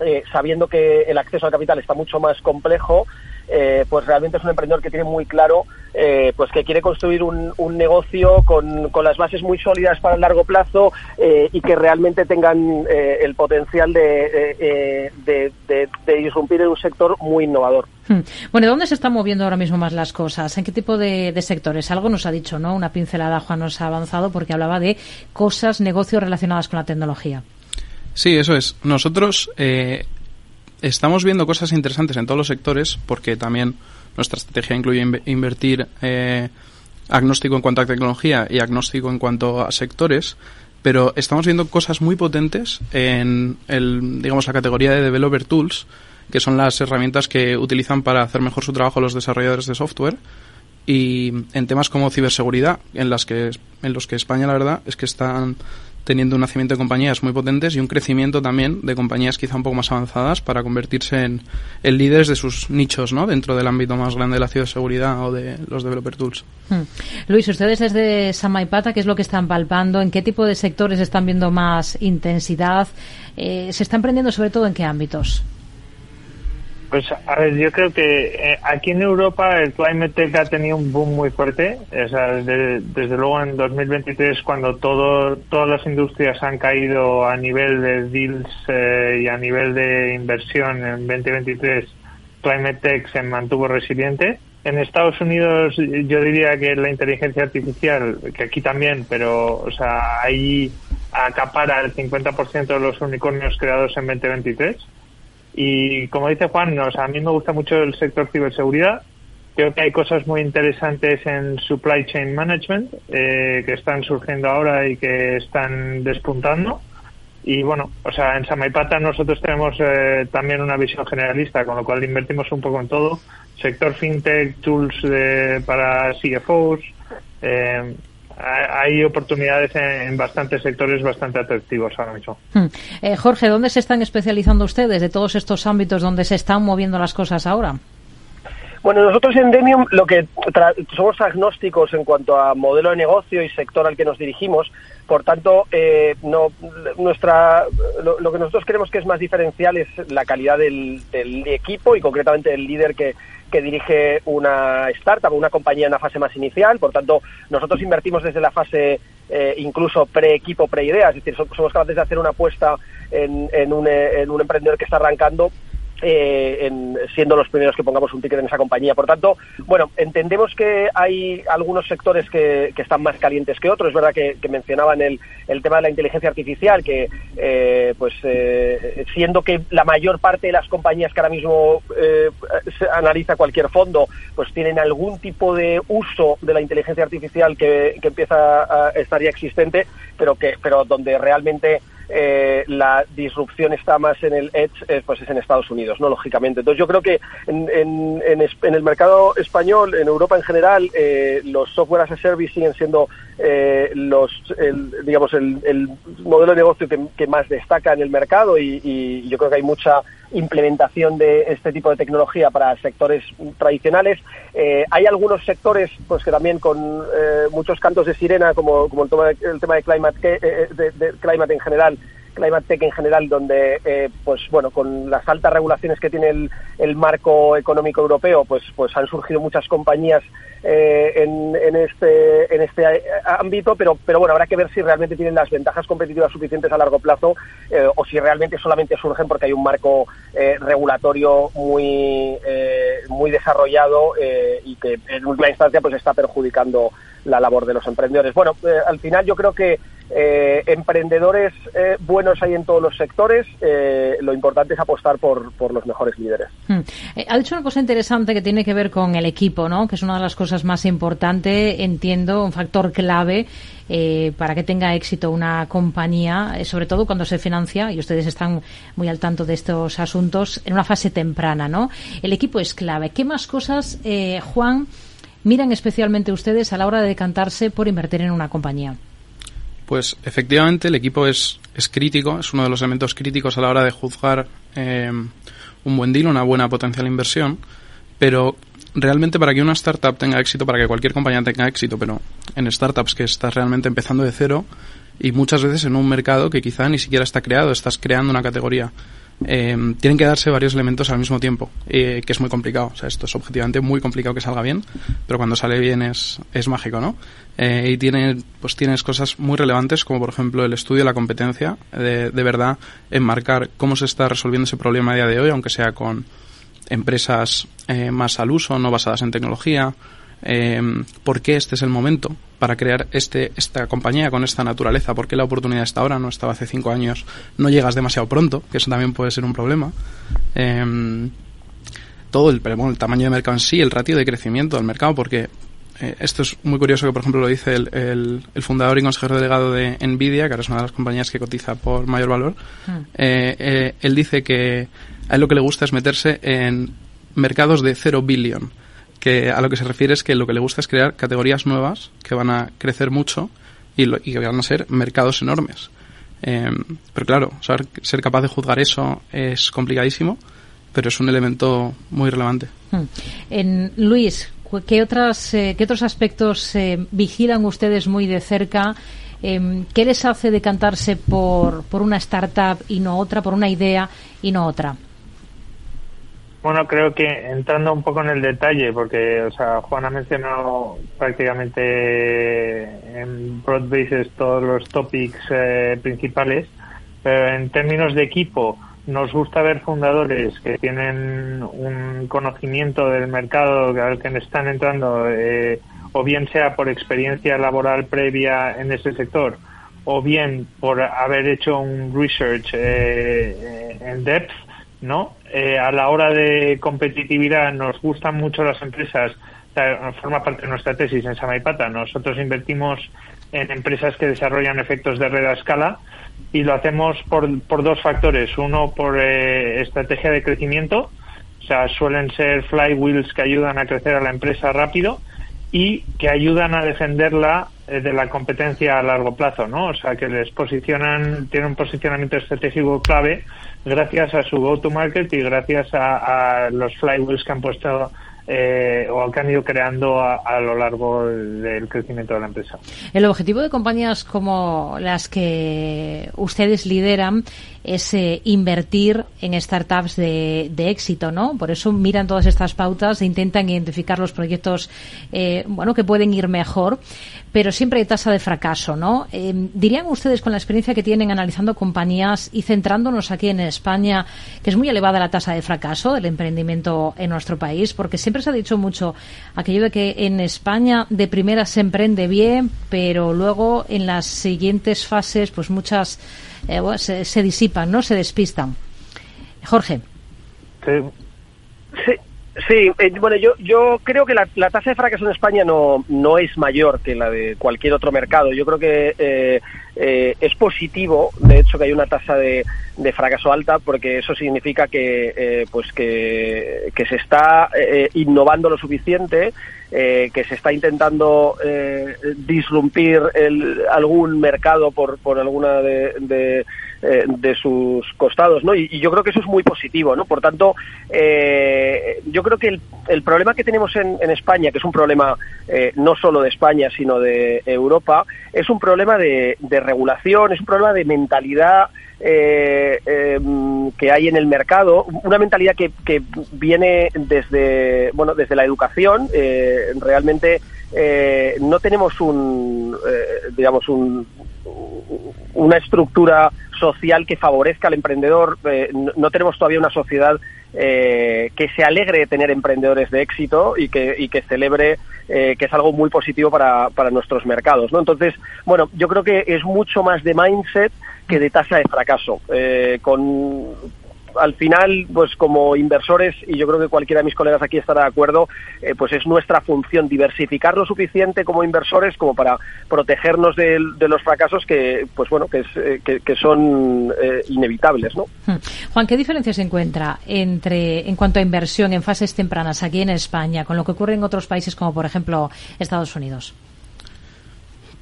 eh, sabiendo que el acceso al capital está mucho más complejo, eh, pues realmente es un emprendedor que tiene muy claro eh, pues que quiere construir un, negocio con, las bases muy sólidas para el largo plazo eh, y que realmente tengan el potencial de, de, irrumpir en un sector muy innovador.
Hmm. Bueno, ¿dónde se están moviendo ahora mismo más las cosas? ¿En qué tipo de, sectores? Algo nos ha dicho, ¿no? Una pincelada, Juan, nos ha avanzado porque hablaba de cosas, negocios relacionadas con la tecnología.
Sí, eso es. Nosotros estamos viendo cosas interesantes en todos los sectores porque también nuestra estrategia incluye invertir eh, agnóstico en cuanto a tecnología y agnóstico en cuanto a sectores, pero estamos viendo cosas muy potentes en el, digamos, la categoría de developer tools, que son las herramientas que utilizan para hacer mejor su trabajo los desarrolladores de software y en temas como ciberseguridad, en las que en los que España la verdad es que están teniendo un nacimiento de compañías muy potentes y un crecimiento también de compañías quizá un poco más avanzadas para convertirse en, líderes de sus nichos ¿no? dentro del ámbito más grande de la ciberseguridad o de los developer tools.
Hmm. Luis, ustedes desde Samaipata, ¿qué es lo que están palpando? ¿En qué tipo de sectores están viendo más intensidad? Eh, ¿Se están prendiendo sobre todo en qué ámbitos?
Pues a ver, yo creo que eh, aquí en Europa el Climate Tech ha tenido un boom muy fuerte. O sea, desde, luego en 2023 cuando todo, todas las industrias han caído a nivel de deals eh, y a nivel de inversión en 2023, Climate Tech se mantuvo resiliente. En Estados Unidos yo diría que la inteligencia artificial, que aquí también, pero o sea, ahí acapara el 50% de los unicornios creados en 2023 y como dice Juan, a mí me gusta mucho el sector ciberseguridad. Creo que hay cosas muy interesantes en supply chain management eh, que están surgiendo ahora y que están despuntando. Y bueno, o sea, en Samaipata nosotros tenemos eh, también una visión generalista, con lo cual invertimos un poco en todo. Sector fintech, tools para CFOs, eh, hay oportunidades en, bastantes sectores bastante atractivos ahora mismo.
Hmm. Eh, Jorge, ¿dónde se están especializando ustedes de todos estos ámbitos donde se están moviendo las cosas ahora?
Bueno, nosotros en Demium lo que somos agnósticos en cuanto a modelo de negocio y sector al que nos dirigimos. Por tanto, eh, no, nuestra, lo, que nosotros creemos que es más diferencial es la calidad del, del equipo y concretamente del líder que, que dirige una startup, una compañía en una fase más inicial. Por tanto, nosotros invertimos desde la fase eh, incluso pre-equipo, pre-idea. Es decir, somos capaces de hacer una apuesta en, en, un, en un emprendedor que está arrancando eh, en, siendo los primeros que pongamos un ticket en esa compañía. Por tanto, bueno, entendemos que hay algunos sectores que, que están más calientes que otros. Es verdad que, mencionaban el, el, tema de la inteligencia artificial, que eh, pues eh, siendo que la mayor parte de las compañías que ahora mismo eh, se analiza cualquier fondo, pues tienen algún tipo de uso de la inteligencia artificial que, que empieza a estar ya existente, pero que pero donde realmente eh, la disrupción está más en el edge, eh, pues es en Estados Unidos, ¿no? Lógicamente. Entonces yo creo que en, en, en, el mercado español, en Europa en general, eh, los software as a service siguen siendo eh, los, el, digamos, el, el, modelo de negocio que, que, más destaca en el mercado y, y yo creo que hay mucha implementación de este tipo de tecnología para sectores tradicionales. Eh, hay algunos sectores pues que también con eh, muchos cantos de sirena, como, como el, tema de, el tema de climate, eh, de, climate en general, Climate Tech en general, donde, eh, pues bueno, con las altas regulaciones que tiene el, marco económico europeo, pues, pues han surgido muchas compañías eh, en, en, este, en este ámbito, pero, pero bueno, habrá que ver si realmente tienen las ventajas competitivas suficientes a largo plazo eh, o si realmente solamente surgen porque hay un marco eh, regulatorio muy, eh, muy desarrollado y que en última instancia pues está perjudicando la labor de los emprendedores. Bueno, al final yo creo que eh, emprendedores eh, buenos hay en todos los sectores. Eh, lo importante es apostar por, por los mejores líderes.
Hmm. ha dicho una cosa interesante que tiene que ver con el equipo, ¿no? Que es una de las cosas más importantes, entiendo, un factor clave para que tenga éxito una compañía, sobre todo cuando se financia, y ustedes están muy al tanto de estos asuntos, en una fase temprana, ¿no? El equipo es clave. ¿Qué más cosas, Juan, miran especialmente ustedes a la hora de decantarse por invertir en una compañía?
Pues efectivamente el equipo es, es crítico, es uno de los elementos críticos a la hora de juzgar eh, un buen deal, una buena potencial inversión, pero realmente para que una startup tenga éxito, para que cualquier compañía tenga éxito, pero en startups que estás realmente empezando de cero y muchas veces en un mercado que quizá ni siquiera está creado, estás creando una categoría eh, tienen que darse varios elementos al mismo tiempo, eh, que es muy complicado. O sea, esto es objetivamente muy complicado que salga bien, pero cuando sale bien es, es mágico, ¿no? Eh, y tiene, pues tienes cosas muy relevantes, como por ejemplo el estudio de la competencia, de, de verdad enmarcar cómo se está resolviendo ese problema a día de hoy, aunque sea con empresas eh, más al uso, no basadas en tecnología, eh, por qué este es el momento para crear este, esta compañía con esta naturaleza, por qué la oportunidad está ahora, no estaba hace cinco años, no llegas demasiado pronto, que eso también puede ser un problema. Eh, todo el, el tamaño de mercado en sí, el ratio de crecimiento del mercado, porque eh, esto es muy curioso que, por ejemplo, lo dice el, el, fundador y consejero delegado de Nvidia, que ahora es una de las compañías que cotiza por mayor valor. Hmm. Eh, eh, él dice que a él lo que le gusta es meterse en mercados de cero billion que a lo que se refiere es que lo que le gusta es crear categorías nuevas que van a crecer mucho y, que van a ser mercados enormes. Em, pero claro, ser capaz de juzgar eso es complicadísimo, pero es un elemento muy relevante.
Hmm. En, Luis, ¿qué, otras, eh, ¿qué otros aspectos eh, vigilan ustedes muy de cerca? Em, ¿Qué les hace decantarse por, por una startup y no otra, por una idea y no otra?
Bueno, creo que entrando un poco en el detalle, porque o sea, Juan ha mencionado prácticamente en broad bases todos los topics eh, principales, pero en términos de equipo, nos gusta ver fundadores que tienen un conocimiento del mercado al que están entrando, eh, o bien sea por experiencia laboral previa en ese sector, o bien por haber hecho un research eh, en depth, ¿no? Eh, a la hora de competitividad nos gustan mucho las empresas, forma parte de nuestra tesis en Samaipata. Nosotros invertimos en empresas que desarrollan efectos de red a escala y lo hacemos por, por dos factores. Uno, por eh, estrategia de crecimiento, o sea, suelen ser flywheels que ayudan a crecer a la empresa rápido y que ayudan a defenderla eh, de la competencia a largo plazo, ¿no? O sea, que les posicionan, tienen un posicionamiento estratégico clave gracias a su go-to-market y gracias a, a los flywheels que han puesto eh, o que han ido creando a, lo largo del crecimiento de la empresa.
El objetivo de compañías como las que ustedes lideran es eh, invertir en startups de, éxito, ¿no? Por eso miran todas estas pautas e intentan identificar los proyectos, eh, bueno, que pueden ir mejor, pero siempre hay tasa de fracaso, ¿no? ¿Dirían ustedes con la experiencia que tienen analizando compañías y centrándonos aquí en España, que es muy elevada la tasa de fracaso del emprendimiento en nuestro país? Porque siempre se ha dicho mucho aquello de que en España de primera se emprende bien, pero luego en las siguientes fases, pues muchas eh, se, disipan, ¿no? Se despistan. Jorge.
Sí. Sí, eh, bueno, yo, yo creo que la, tasa de fracaso en España no, no es mayor que la de cualquier otro mercado. Yo creo que eh, es positivo, de hecho, que hay una tasa de, de fracaso alta, porque eso significa que, pues que, que, se está innovando lo suficiente, que se está intentando disrumpir el, algún mercado por, por alguna de eh, de sus costados, ¿no? Y, yo creo que eso es muy positivo, ¿no? Por tanto, eh, yo creo que el, el, problema que tenemos en, España, que es un problema eh, no solo de España, sino de Europa, es un problema de, regulación, es un problema de mentalidad eh, em, que hay en el mercado, una mentalidad que, viene desde, bueno, desde la educación, eh, realmente eh, no tenemos un, digamos, un, una estructura social que favorezca al emprendedor. Eh, no, tenemos todavía una sociedad eh, que se alegre de tener emprendedores de éxito y que, celebre eh, que es algo muy positivo para, para nuestros mercados. ¿no? Entonces, bueno, yo creo que es mucho más de mindset que de tasa de fracaso. con, al final, pues como inversores, y yo creo que cualquiera de mis colegas aquí estará de acuerdo, eh, pues es nuestra función diversificar lo suficiente como inversores como para protegernos de, los fracasos que, pues bueno, que, eh, que, son eh, inevitables, ¿no?
Hmm. Juan, ¿qué diferencia se encuentra entre, en cuanto a inversión en fases tempranas aquí en España con lo que ocurre en otros países como, por ejemplo, Estados Unidos?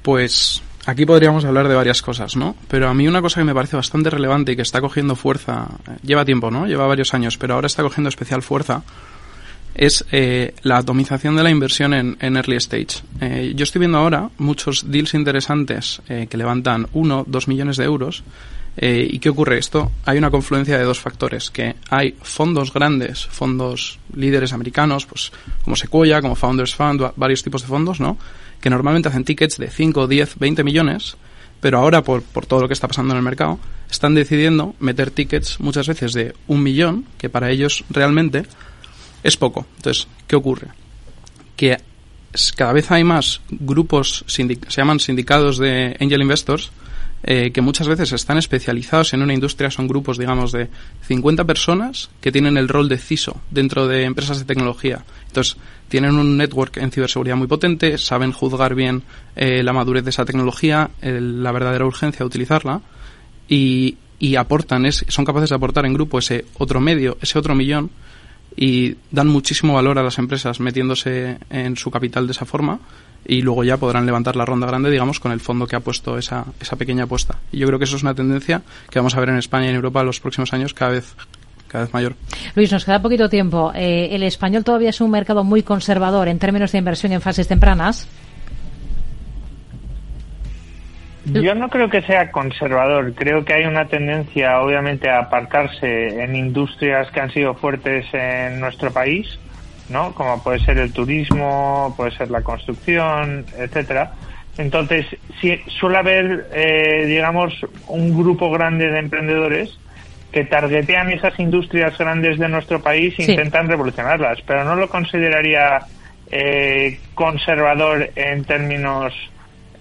Pues Aquí podríamos hablar de varias cosas, ¿no? Pero a mí una cosa que me parece bastante relevante y que está cogiendo fuerza, eh, lleva tiempo, ¿no? Lleva varios años, pero ahora está cogiendo especial fuerza, es eh, la atomización de la inversión en, early stage. Eh, yo estoy viendo ahora muchos deals interesantes que levantan uno, dos millones de euros. ¿Y qué ocurre esto? Hay una confluencia de dos factores, que hay fondos grandes, fondos líderes americanos, pues como Sequoia, como Founders Fund, varios tipos de fondos, ¿no? que normalmente hacen tickets de 5, 10, 20 millones, pero ahora por, por todo lo que está pasando en el mercado, están decidiendo meter tickets muchas veces de un millón, que para ellos realmente es poco. Entonces, ¿qué ocurre? Que cada vez hay más grupos, se llaman sindicados de angel investors, eh, que muchas veces están especializados en una industria, son grupos, digamos, de 50 personas que tienen el rol de CISO dentro de empresas de tecnología. Entonces, tienen un network en ciberseguridad muy potente, saben juzgar bien eh, la madurez de esa tecnología, la verdadera urgencia de utilizarla y, y aportan, es, son capaces de aportar en grupo ese otro medio, ese otro millón y dan muchísimo valor a las empresas metiéndose en su capital de esa forma y luego ya podrán levantar la ronda grande, digamos, con el fondo que ha puesto esa, esa pequeña apuesta. Y yo creo que eso es una tendencia que vamos a ver en España y en Europa en los próximos años cada vez cada vez mayor.
Luis, nos queda poquito tiempo. Eh, ¿El español todavía es un mercado muy conservador en términos de inversión en fases tempranas?
Yo no creo que sea conservador. Creo que hay una tendencia, obviamente, a aparcarse en industrias que han sido fuertes en nuestro país, ¿no? Como puede ser el turismo, puede ser la construcción, etcétera. Entonces, sí, suele haber, eh, digamos, un grupo grande de emprendedores que targetean esas industrias grandes de nuestro país e intentan revolucionarlas, pero no lo consideraría eh, conservador en términos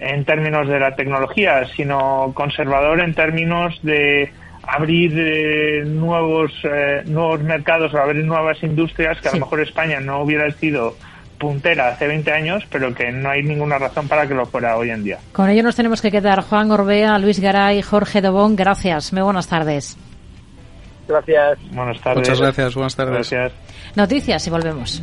en términos de la tecnología, sino conservador en términos de abrir eh, nuevos eh, nuevos mercados o abrir nuevas industrias que a lo mejor España no hubiera sido puntera hace 20 años, pero que no hay ninguna razón para que lo fuera hoy en día.
Con ello nos tenemos que quedar. Juan Orbea, Luis Garay, Jorge Dobón, gracias. Muy buenas tardes.
Gracias.
Buenas tardes.
Muchas gracias. Buenas tardes.
Gracias.
Noticias y volvemos.